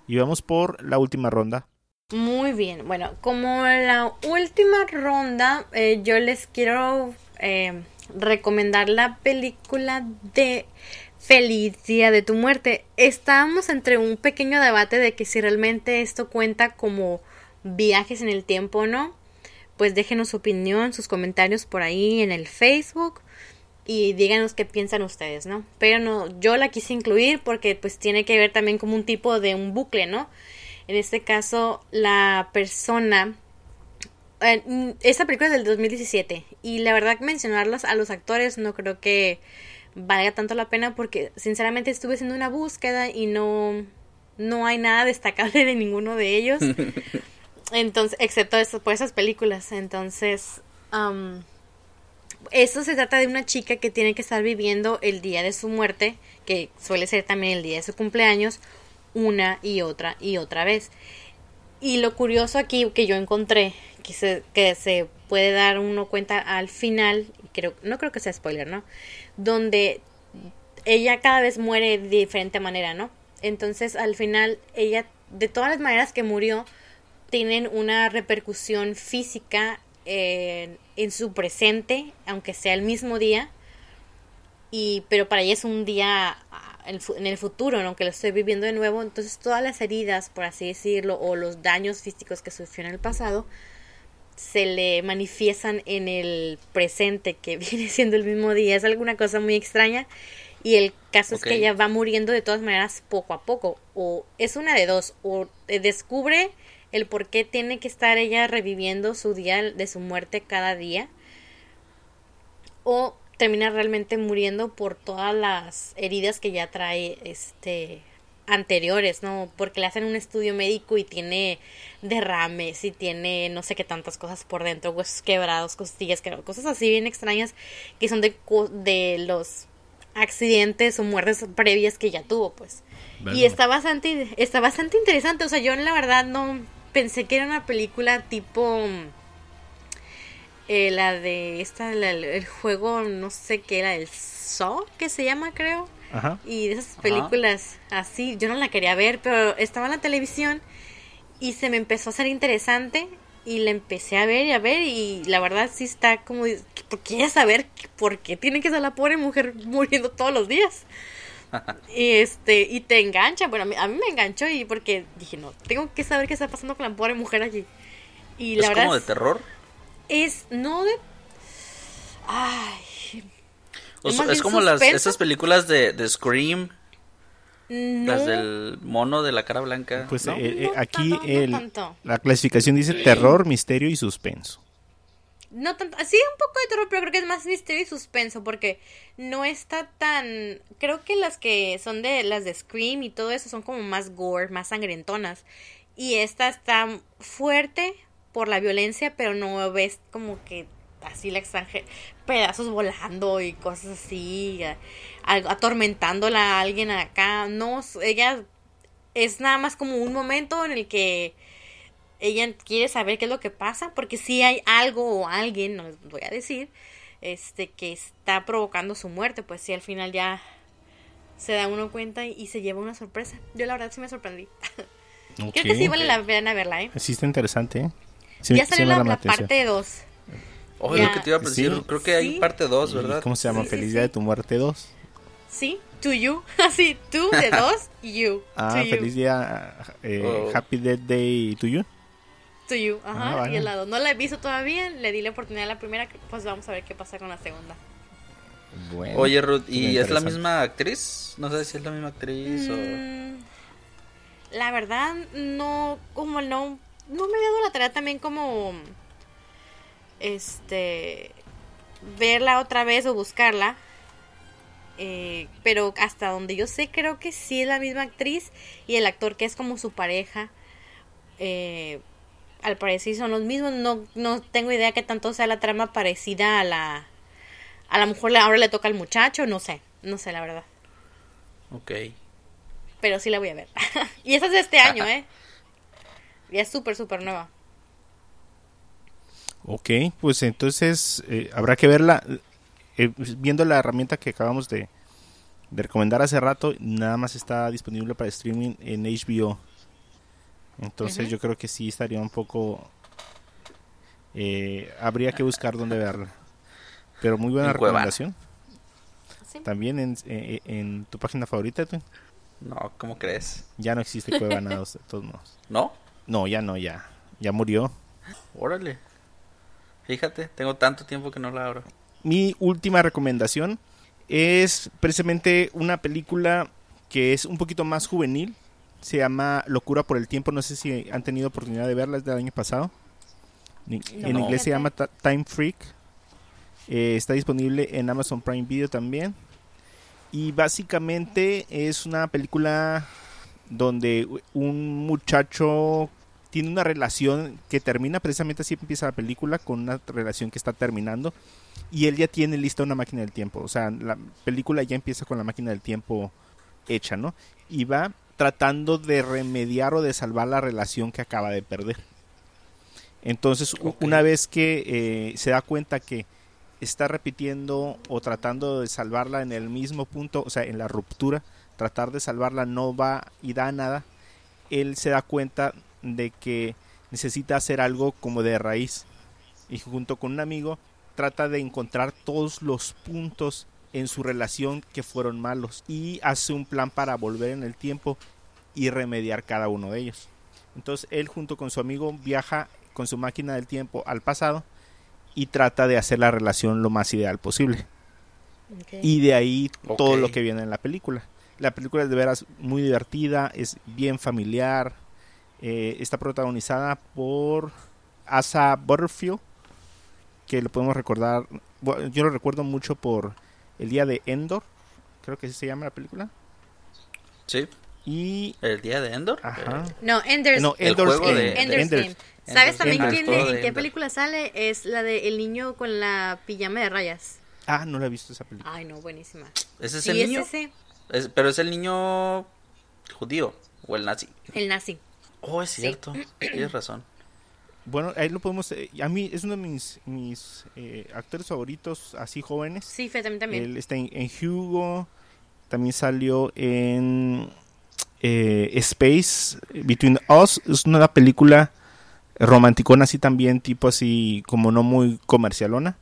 [SPEAKER 2] Y vamos por la última ronda.
[SPEAKER 3] Muy bien, bueno, como la última ronda, eh, yo les quiero eh, recomendar la película de Feliz Día de tu Muerte. Estábamos entre un pequeño debate de que si realmente esto cuenta como viajes en el tiempo o no. Pues déjenos su opinión, sus comentarios por ahí en el Facebook y díganos qué piensan ustedes, ¿no? Pero no, yo la quise incluir porque pues tiene que ver también como un tipo de un bucle, ¿no? En este caso, la persona... Eh, esta película es del 2017 y la verdad mencionarlos a los actores no creo que valga tanto la pena porque sinceramente estuve haciendo una búsqueda y no, no hay nada destacable de ninguno de ellos. Entonces, excepto eso, por esas películas. Entonces, um, esto se trata de una chica que tiene que estar viviendo el día de su muerte, que suele ser también el día de su cumpleaños, una y otra y otra vez. Y lo curioso aquí que yo encontré, que se, que se puede dar uno cuenta al final, creo, no creo que sea spoiler, ¿no? Donde ella cada vez muere de diferente manera, ¿no? Entonces al final ella, de todas las maneras que murió, tienen una repercusión física eh, en su presente, aunque sea el mismo día, y pero para ella es un día en el futuro, aunque lo estoy viviendo de nuevo, entonces todas las heridas, por así decirlo, o los daños físicos que sufrió en el pasado, se le manifiestan en el presente, que viene siendo el mismo día. Es alguna cosa muy extraña. Y el caso es que ella va muriendo de todas maneras poco a poco. O es una de dos. O descubre el por qué tiene que estar ella reviviendo su día de su muerte cada día. O termina realmente muriendo por todas las heridas que ya trae este anteriores, ¿no? Porque le hacen un estudio médico y tiene derrames y tiene no sé qué tantas cosas por dentro, huesos quebrados, costillas quebradas, cosas así bien extrañas que son de, de los accidentes o muertes previas que ya tuvo, pues. Y está bastante, está bastante interesante, o sea, yo la verdad no pensé que era una película tipo eh, la de esta, el juego, no sé qué era, el Saw, que se llama, creo.
[SPEAKER 2] Ajá.
[SPEAKER 3] Y de esas películas así, yo no la quería ver, pero estaba en la televisión y se me empezó a hacer interesante y la empecé a ver y a ver y la verdad sí está como, porque saber por qué tiene que ser la pobre mujer muriendo todos los días. y este, y te engancha, bueno, a mí, a mí, me enganchó y porque dije, no, tengo que saber qué está pasando con la pobre mujer allí. Y la
[SPEAKER 4] ¿Es
[SPEAKER 3] verdad
[SPEAKER 4] como de terror?
[SPEAKER 3] es no de ay
[SPEAKER 4] es como las esas películas de, de Scream
[SPEAKER 3] no.
[SPEAKER 4] las del mono de la cara blanca
[SPEAKER 2] Pues
[SPEAKER 4] ¿no?
[SPEAKER 2] eh, eh,
[SPEAKER 3] No
[SPEAKER 2] aquí
[SPEAKER 3] tanto, no
[SPEAKER 2] el-
[SPEAKER 3] tanto.
[SPEAKER 2] la clasificación dice terror, misterio y suspenso.
[SPEAKER 3] no tanto sí un poco de terror pero creo que es más misterio y suspenso porque no está tan creo que las que son de las de Scream y todo eso son como más gore más sangrientonas y esta está fuerte por la violencia pero no ves como que así la extranjera pedazos volando y cosas así a- a- atormentándola a alguien acá no ella es nada más como un momento en el que ella quiere saber qué es lo que pasa, porque si hay algo o alguien, no les voy a decir, este, que está provocando su muerte, pues si al final ya se da uno cuenta y, y se lleva una sorpresa. Yo la verdad sí me sorprendí. Creo que sí vale la pena verla, ¿eh?
[SPEAKER 2] Sí está interesante, ¿eh? Sí,
[SPEAKER 3] ya
[SPEAKER 2] sí
[SPEAKER 3] salió la, la parte 2. Ya.
[SPEAKER 4] lo que te iba a decir,
[SPEAKER 2] Sí.
[SPEAKER 4] creo que hay
[SPEAKER 3] Sí.
[SPEAKER 4] parte 2,
[SPEAKER 2] ¿Y
[SPEAKER 4] ¿verdad?
[SPEAKER 2] ¿Cómo se llama?
[SPEAKER 3] Sí, sí,
[SPEAKER 2] Feliz
[SPEAKER 3] sí.
[SPEAKER 2] Día de tu Muerte 2.
[SPEAKER 3] ¿Sí? To you. Así, tú de dos, you.
[SPEAKER 2] Ah,
[SPEAKER 3] to you.
[SPEAKER 2] feliz día, eh,
[SPEAKER 4] Oh.
[SPEAKER 2] Happy Death Day to you.
[SPEAKER 3] To you. Ajá.
[SPEAKER 2] Ah, vale.
[SPEAKER 3] Y el lado. No la he visto todavía, le di la oportunidad a la primera, pues vamos a ver qué pasa con la segunda.
[SPEAKER 2] Bueno,
[SPEAKER 4] Oye, Ruth, ¿y es la misma actriz? No sé si es la misma actriz o...
[SPEAKER 3] Mm, La verdad, no, como no, no me he dado la tarea también como, este, verla otra vez o buscarla. Eh, pero hasta donde yo sé, creo que sí es la misma actriz y el actor que es como su pareja. eh, al parecer son los mismos. No, no tengo idea que tanto sea la trama parecida a la. A lo mejor ahora le toca al muchacho, no sé. No sé, la verdad.
[SPEAKER 4] Ok.
[SPEAKER 3] Pero sí la voy a ver. y esa es de este año, ¿eh? Ya es súper, súper nueva.
[SPEAKER 2] Ok, pues entonces eh, habrá que verla. eh, viendo la herramienta que acabamos de, de recomendar hace rato, nada más está disponible para streaming en HBO. Entonces yo creo que sí estaría un poco... eh, habría que buscar dónde verla. Pero muy buena recomendación.
[SPEAKER 3] Sí.
[SPEAKER 2] También en, eh, en tu página favorita, Edwin,
[SPEAKER 4] No, ¿cómo crees?
[SPEAKER 2] ya no existe Cuevana 2 de todos modos.
[SPEAKER 4] ¿No?
[SPEAKER 2] No, ya no, ya. Ya murió.
[SPEAKER 4] Órale. Fíjate, tengo tanto tiempo que no la abro.
[SPEAKER 2] Mi última recomendación es precisamente una película que es un poquito más juvenil. Se llama Locura por el Tiempo. No sé si han tenido oportunidad de verla, es del año pasado. En
[SPEAKER 3] No.
[SPEAKER 2] inglés se llama Time Freak. Eh, está disponible en Amazon Prime Video también. Y básicamente es una película donde un muchacho tiene una relación que termina, precisamente así empieza la película, con una relación que está terminando. Y él ya tiene lista una máquina del tiempo. O sea, la película ya empieza con la máquina del tiempo hecha, ¿no? Y va tratando de remediar o de salvar la relación que acaba de perder. Entonces, una vez que eh, se da cuenta que está repitiendo o tratando de salvarla en el mismo punto, o sea, en la ruptura, tratar de salvarla no va y da nada, él se da cuenta de que necesita hacer algo como de raíz. Y junto con un amigo trata de encontrar todos los puntos en su relación que fueron malos y hace un plan para volver en el tiempo y remediar cada uno de ellos. Entonces él junto con su amigo viaja con su máquina del tiempo al pasado y trata de hacer la relación lo más ideal posible. Y de ahí todo lo que viene en la película. La película es de veras muy divertida, es bien familiar, eh, está protagonizada por Asa Butterfield, que lo podemos recordar, bueno, yo lo recuerdo mucho por El Día de Endor, creo que así se llama la película.
[SPEAKER 4] Sí,
[SPEAKER 2] Y...
[SPEAKER 4] el día de Endor.
[SPEAKER 2] Ajá.
[SPEAKER 4] Eh,
[SPEAKER 3] No, Ender's,
[SPEAKER 2] No,
[SPEAKER 4] El
[SPEAKER 2] Ender's
[SPEAKER 4] juego
[SPEAKER 2] Game.
[SPEAKER 4] de-
[SPEAKER 3] Ender's
[SPEAKER 2] Ender's-
[SPEAKER 3] Game. ¿Sabes también quién, en
[SPEAKER 4] de
[SPEAKER 3] qué
[SPEAKER 4] Ender.
[SPEAKER 3] película sale? Es la de El niño con la pijama de rayas.
[SPEAKER 2] Ah, no la he visto esa película.
[SPEAKER 3] Ay, no, buenísima.
[SPEAKER 4] ¿Ese es
[SPEAKER 3] Sí,
[SPEAKER 4] el
[SPEAKER 3] es
[SPEAKER 4] niño?
[SPEAKER 3] ese,
[SPEAKER 4] Es- pero es el niño judío o el nazi.
[SPEAKER 3] el nazi.
[SPEAKER 4] Oh, es cierto. Tienes razón.
[SPEAKER 2] Bueno, ahí lo podemos... eh, a mí es uno de mis, mis eh, actores favoritos, así jóvenes.
[SPEAKER 3] Sí, Fe también. también.
[SPEAKER 2] Él está en, en Hugo. También salió en eh, Space Between Us. Es una película romanticona así también, tipo así como no muy comercialona.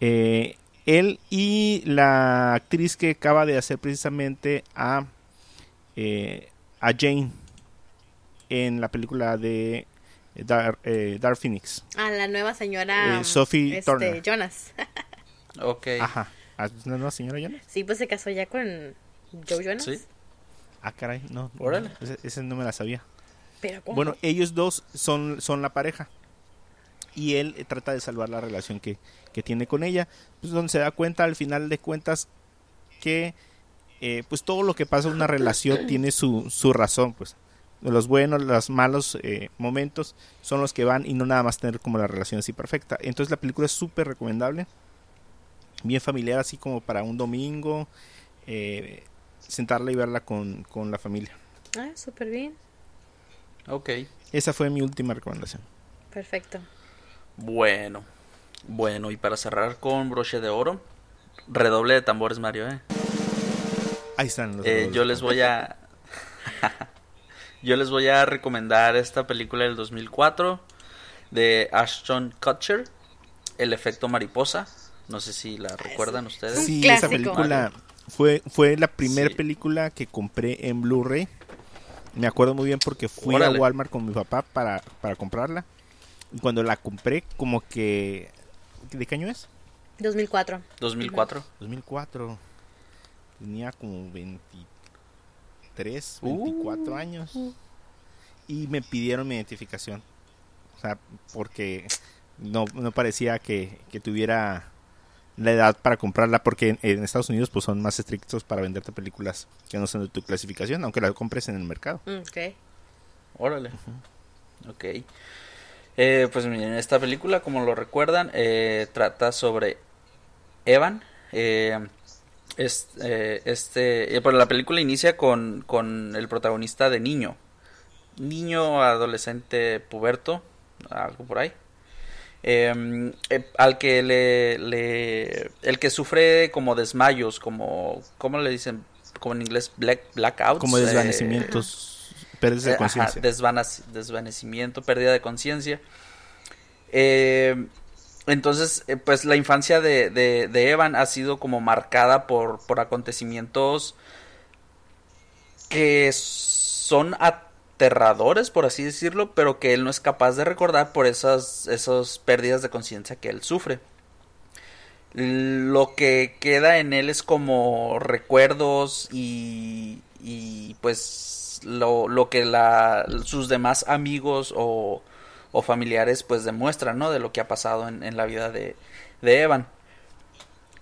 [SPEAKER 2] Eh, él y la actriz que acaba de hacer precisamente a, eh, a Jane en la película de Dar, eh, Dark Phoenix.
[SPEAKER 3] A la nueva señora
[SPEAKER 2] Eh, Sophie
[SPEAKER 3] este,
[SPEAKER 2] Turner.
[SPEAKER 3] Jonas.
[SPEAKER 4] Ok.
[SPEAKER 2] Ajá. ¿Ah, ¿Es una nueva señora Jonas?
[SPEAKER 3] Sí, pues se casó ya con Joe Jonas.
[SPEAKER 4] Sí.
[SPEAKER 2] Ah, caray, no.
[SPEAKER 4] Órale.
[SPEAKER 2] Ese, ese no me la sabía.
[SPEAKER 3] Pero ¿cómo?
[SPEAKER 2] Bueno, ellos dos son, son la pareja. Y él eh, trata de salvar la relación que, que tiene con ella. Pues donde se da cuenta al final de cuentas que eh, pues todo lo que pasa en una relación tiene su, su razón. Pues los buenos, los malos eh, momentos son los que van y no nada más tener como la relación así perfecta. Entonces la película es súper recomendable. Bien familiar, así como para un domingo. eh, sentarla y verla con, con la familia.
[SPEAKER 3] Ah, súper bien.
[SPEAKER 4] Ok.
[SPEAKER 2] Esa fue mi última recomendación.
[SPEAKER 3] Perfecto.
[SPEAKER 4] Bueno. Bueno, y para cerrar con broche de oro, redoble de tambores, Mario, ¿eh?
[SPEAKER 2] Ahí están los
[SPEAKER 4] Eh, yo les voy a yo les voy a recomendar esta película del 2004 de Ashton Kutcher El efecto mariposa no sé si la recuerdan ustedes
[SPEAKER 2] Sí, esa película fue, fue la primera
[SPEAKER 4] Sí.
[SPEAKER 2] película que compré en Blu-ray. Me acuerdo muy bien porque fui
[SPEAKER 4] Órale.
[SPEAKER 2] a Walmart con mi papá para, para comprarla. Y cuando la compré, como que... ¿De qué año es?
[SPEAKER 3] 2004.
[SPEAKER 4] 2004
[SPEAKER 2] 2004. Tenía como 23,
[SPEAKER 4] Uh.
[SPEAKER 2] 24 años. Y me pidieron mi identificación. O sea, porque no, no parecía que, que tuviera la edad para comprarla. Porque en, en Estados Unidos pues son más estrictos para venderte películas que no son de tu clasificación, aunque las compres en el mercado.
[SPEAKER 3] Mm, Ok.
[SPEAKER 4] órale ok Eh, pues miren esta película como lo recuerdan eh, trata sobre Evan eh, eh, este eh, pero la película inicia con, con el protagonista de niño niño adolescente puberto algo por ahí Em, eh, al que le, le, el que sufre como desmayos, como, ¿cómo le dicen? Como en inglés, black, blackouts.
[SPEAKER 2] Como desvanecimientos,
[SPEAKER 4] eh,
[SPEAKER 2] pérdidas de conciencia.
[SPEAKER 4] desvanec- desvanecimiento, pérdida de conciencia. Eh, entonces, eh, pues la infancia de, de, de Evan ha sido como marcada por, por acontecimientos que son aterradores, por así decirlo, pero que él no es capaz de recordar por esas, esas pérdidas de conciencia que él sufre. Lo que queda en él es como recuerdos y, y pues lo, lo que la, sus demás amigos o, o familiares pues demuestran, ¿no? De lo que ha pasado en, en la vida de, de Evan.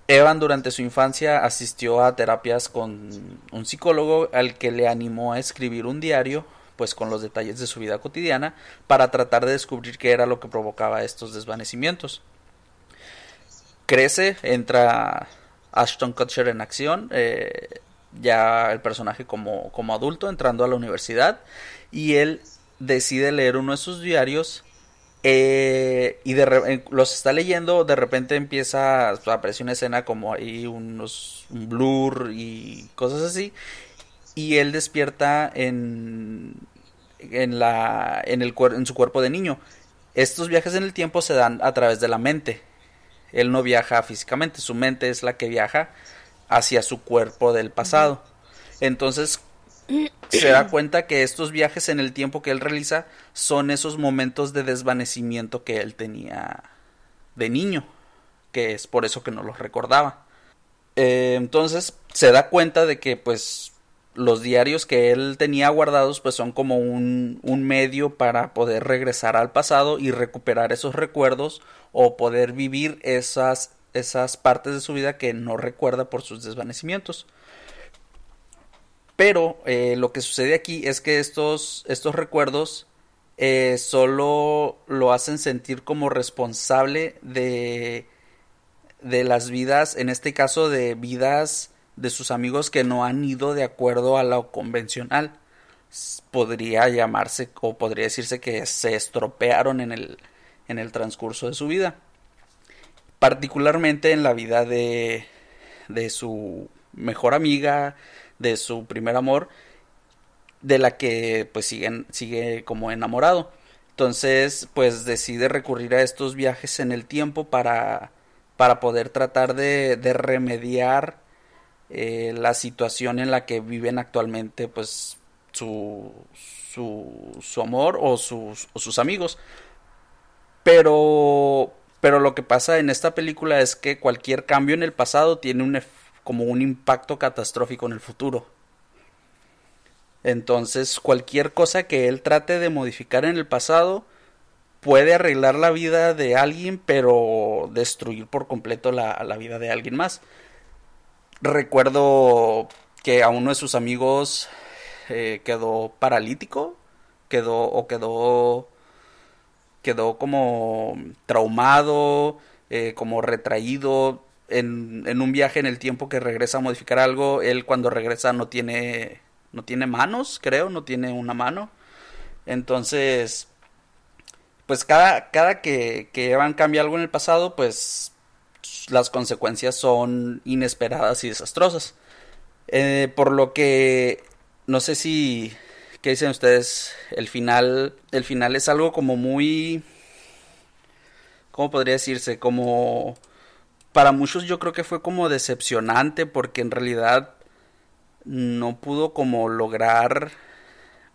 [SPEAKER 4] Evan durante su infancia asistió a terapias con un psicólogo al que le animó a escribir un diario, pues con los detalles de su vida cotidiana, para tratar de descubrir qué era lo que provocaba estos desvanecimientos. Crece, entra Ashton Kutcher en acción, eh, ya el personaje como, como adulto, entrando a la universidad, y él decide leer uno de sus diarios eh, y de re- eh, los está leyendo, de repente empieza, aparece una escena como ahí unos un blur y cosas así, y él despierta en en la en el cuer- en su cuerpo de niño. Estos viajes en el tiempo se dan a través de la mente. Él no viaja físicamente, su mente es la que viaja hacia su cuerpo del pasado. Entonces se da cuenta que estos viajes en el tiempo que él realiza son esos momentos de desvanecimiento que él tenía de niño, que es por eso que no los recordaba. Eh, entonces se da cuenta de que pues los diarios que él tenía guardados pues son como un, un medio para poder regresar al pasado y recuperar esos recuerdos o poder vivir esas, esas partes de su vida que no recuerda por sus desvanecimientos. Pero eh, lo que sucede aquí es que estos, estos recuerdos eh, solo lo hacen sentir como responsable de, de las vidas, en este caso de vidas de sus amigos que no han ido de acuerdo a lo convencional. Podría llamarse o podría decirse que se estropearon en el, en el transcurso de su vida. Particularmente en la vida de, de su mejor amiga, de su primer amor, de la que pues siguen, sigue como enamorado. Entonces, pues decide recurrir a estos viajes en el tiempo para, para poder tratar de, remediar eh, la situación en la que viven actualmente, pues su, su, su amor o sus, sus amigos. Pero, pero lo que pasa en esta película es que cualquier cambio en el pasado tiene un, ef- como un impacto catastrófico en el futuro. Entonces, cualquier cosa que él trate de modificar en el pasado puede arreglar la vida de alguien, pero destruir por completo la, la vida de alguien más. Recuerdo que a uno de sus amigos eh, quedó paralítico, quedó o quedó quedó como traumado, eh, como retraído en, en un viaje en el tiempo que regresa a modificar algo. Él cuando regresa no tiene no tiene manos, creo, no tiene una mano. Entonces, pues cada, cada que, que Evan cambia algo en el pasado, pues las consecuencias son inesperadas y desastrosas. Eh, por lo que no sé si qué dicen ustedes, el final el final es algo como muy ¿cómo podría decirse? Como para muchos yo creo que fue como decepcionante porque en realidad no pudo como lograr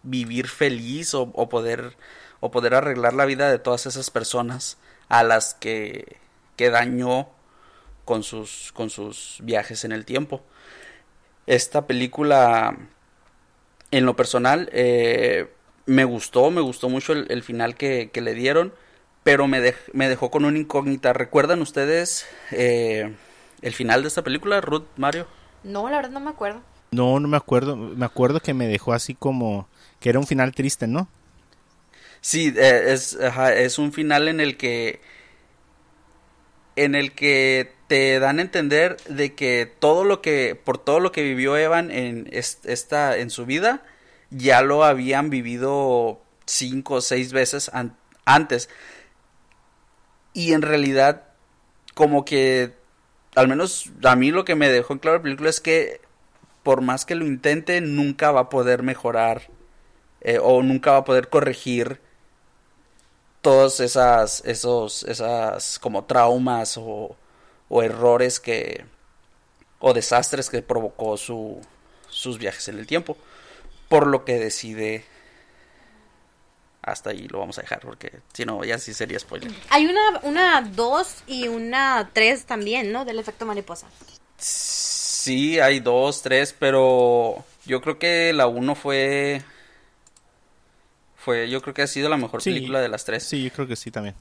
[SPEAKER 4] vivir feliz o, poder o poder arreglar la vida de todas esas personas a las que, que dañó con sus con sus viajes en el tiempo. Esta película en lo personal eh, me gustó, me gustó mucho el, el final que, que, le dieron, pero me, dej, me, dejó con una incógnita. ¿Recuerdan ustedes eh, el final de esta película, Ruth, Mario?
[SPEAKER 3] No, la verdad no me acuerdo.
[SPEAKER 2] No, no me acuerdo. Me acuerdo que me dejó así como que era un final triste, ¿no?
[SPEAKER 4] Sí, eh, es, ajá, es un final en el que en el que te dan a entender de que todo lo que por todo lo que vivió Evan en esta en su vida ya lo habían vivido cinco o seis veces an antes Y en realidad, como que, al menos a mí lo que me dejó en claro la película es que por más que lo intente, nunca va a poder mejorar eh, o nunca va a poder corregir todos esas, esos, esas como traumas o, o errores que, o desastres que provocó su, sus viajes en el tiempo. Por lo que decide hasta ahí lo vamos a dejar porque si no ya sí sería spoiler.
[SPEAKER 3] Hay una una 2 y una 3 también, ¿no? Del efecto mariposa.
[SPEAKER 4] Sí, hay dos, tres, pero yo creo que la uno fue fue yo creo que ha sido la mejor
[SPEAKER 2] Sí.
[SPEAKER 4] película de las tres.
[SPEAKER 2] Sí, yo creo que sí también.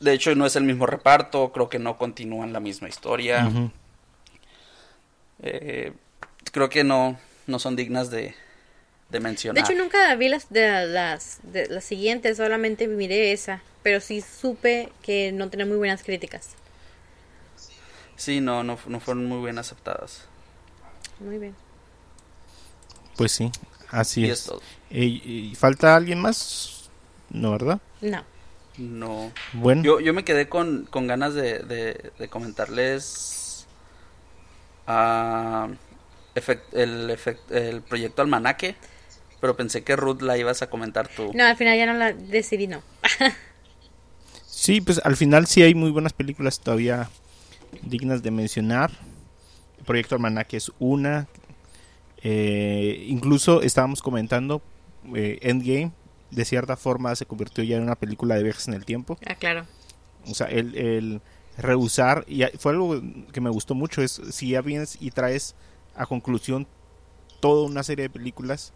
[SPEAKER 4] De hecho no es el mismo reparto, creo que no continúan la misma historia. Eh, creo que no no son dignas de de
[SPEAKER 3] De hecho, nunca vi las, de las, de las siguientes, solamente miré esa. Pero sí supe que no tenía muy buenas críticas.
[SPEAKER 4] Sí, no, no, no fueron muy bien aceptadas.
[SPEAKER 3] Muy bien.
[SPEAKER 2] Pues sí, así
[SPEAKER 4] Y
[SPEAKER 2] es.
[SPEAKER 4] es todo.
[SPEAKER 2] Eh, ¿y ¿Falta alguien más? No, ¿verdad?
[SPEAKER 3] No.
[SPEAKER 4] No.
[SPEAKER 2] Bueno,
[SPEAKER 4] Yo, yo me quedé con, con ganas de, de, de comentarles ah, efect- el, efect- el proyecto Almanaque, pero pensé que Ruth la ibas a comentar tú.
[SPEAKER 3] No, al final ya no la decidí, no.
[SPEAKER 2] sí, pues al final sí hay muy buenas películas todavía dignas de mencionar. El Proyecto Almanaque es una. Eh, incluso estábamos comentando eh, Endgame, de cierta forma se convirtió ya en una película de viajes en el tiempo.
[SPEAKER 3] Ah, claro.
[SPEAKER 2] O sea, el, el rehusar, y fue algo que me gustó mucho, es si ya vienes y traes a conclusión toda una serie de películas,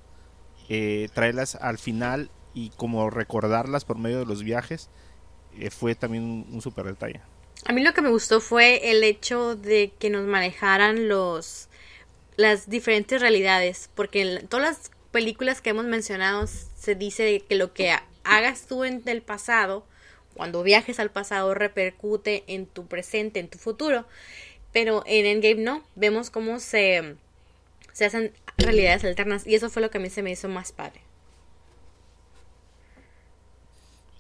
[SPEAKER 2] eh, traerlas al final y como recordarlas por medio de los viajes, eh, fue también un, un super detalle.
[SPEAKER 3] A mí lo que me gustó fue el hecho de que nos manejaran los las diferentes realidades, porque en todas las películas que hemos mencionado se dice que lo que ha- hagas tú en el pasado, cuando viajes al pasado, repercute en tu presente, en tu futuro. Pero en Endgame no, vemos cómo se, se hacen realidades alternas y eso fue lo que a mí se me hizo más padre.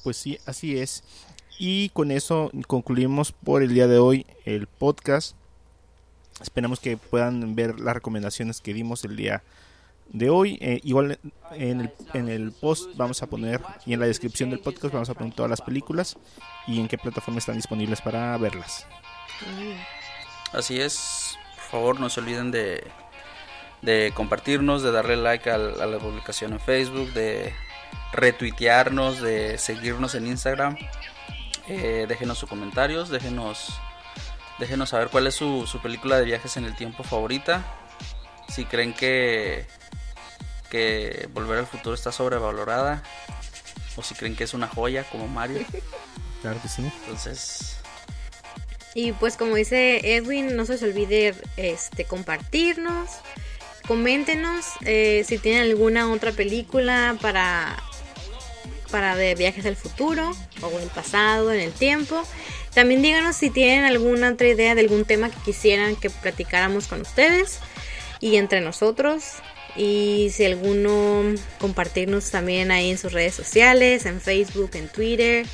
[SPEAKER 2] Pues sí, así es. Y con eso concluimos por el día de hoy el podcast. Esperamos que puedan ver las recomendaciones que dimos el día de hoy. Eh, igual en el, en el post vamos a poner y en la descripción del podcast vamos a poner todas las películas y en qué plataforma están disponibles para verlas.
[SPEAKER 4] Así es, por favor no se olviden de, de compartirnos, de darle like a la publicación en Facebook, de retuitearnos, de seguirnos en Instagram. Eh, déjenos sus comentarios, déjenos, déjenos saber cuál es su, su película de viajes en el tiempo favorita. Si creen que, que Volver al Futuro está sobrevalorada. O si creen que es una joya como Mario.
[SPEAKER 2] Claro que sí.
[SPEAKER 4] Entonces,
[SPEAKER 3] Y pues como dice Edwin, no se les olvide este compartirnos, coméntenos eh, si tienen alguna otra película para para de viajes al futuro o el pasado, en el tiempo. También díganos si tienen alguna otra idea de algún tema que quisieran que platicáramos con ustedes y entre nosotros. Y si alguno compartirnos también ahí en sus redes sociales, en Facebook, en Twitter,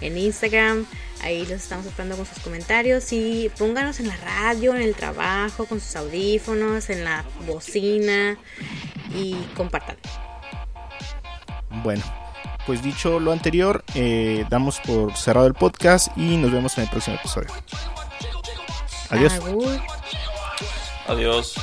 [SPEAKER 3] en Instagram. Ahí los estamos esperando con sus comentarios. Y pónganos en la radio, en el trabajo, con sus audífonos, en la bocina. Y compartan.
[SPEAKER 2] Bueno, pues dicho lo anterior, eh, damos por cerrado el podcast y nos vemos en el próximo episodio. Adiós.
[SPEAKER 4] Adiós.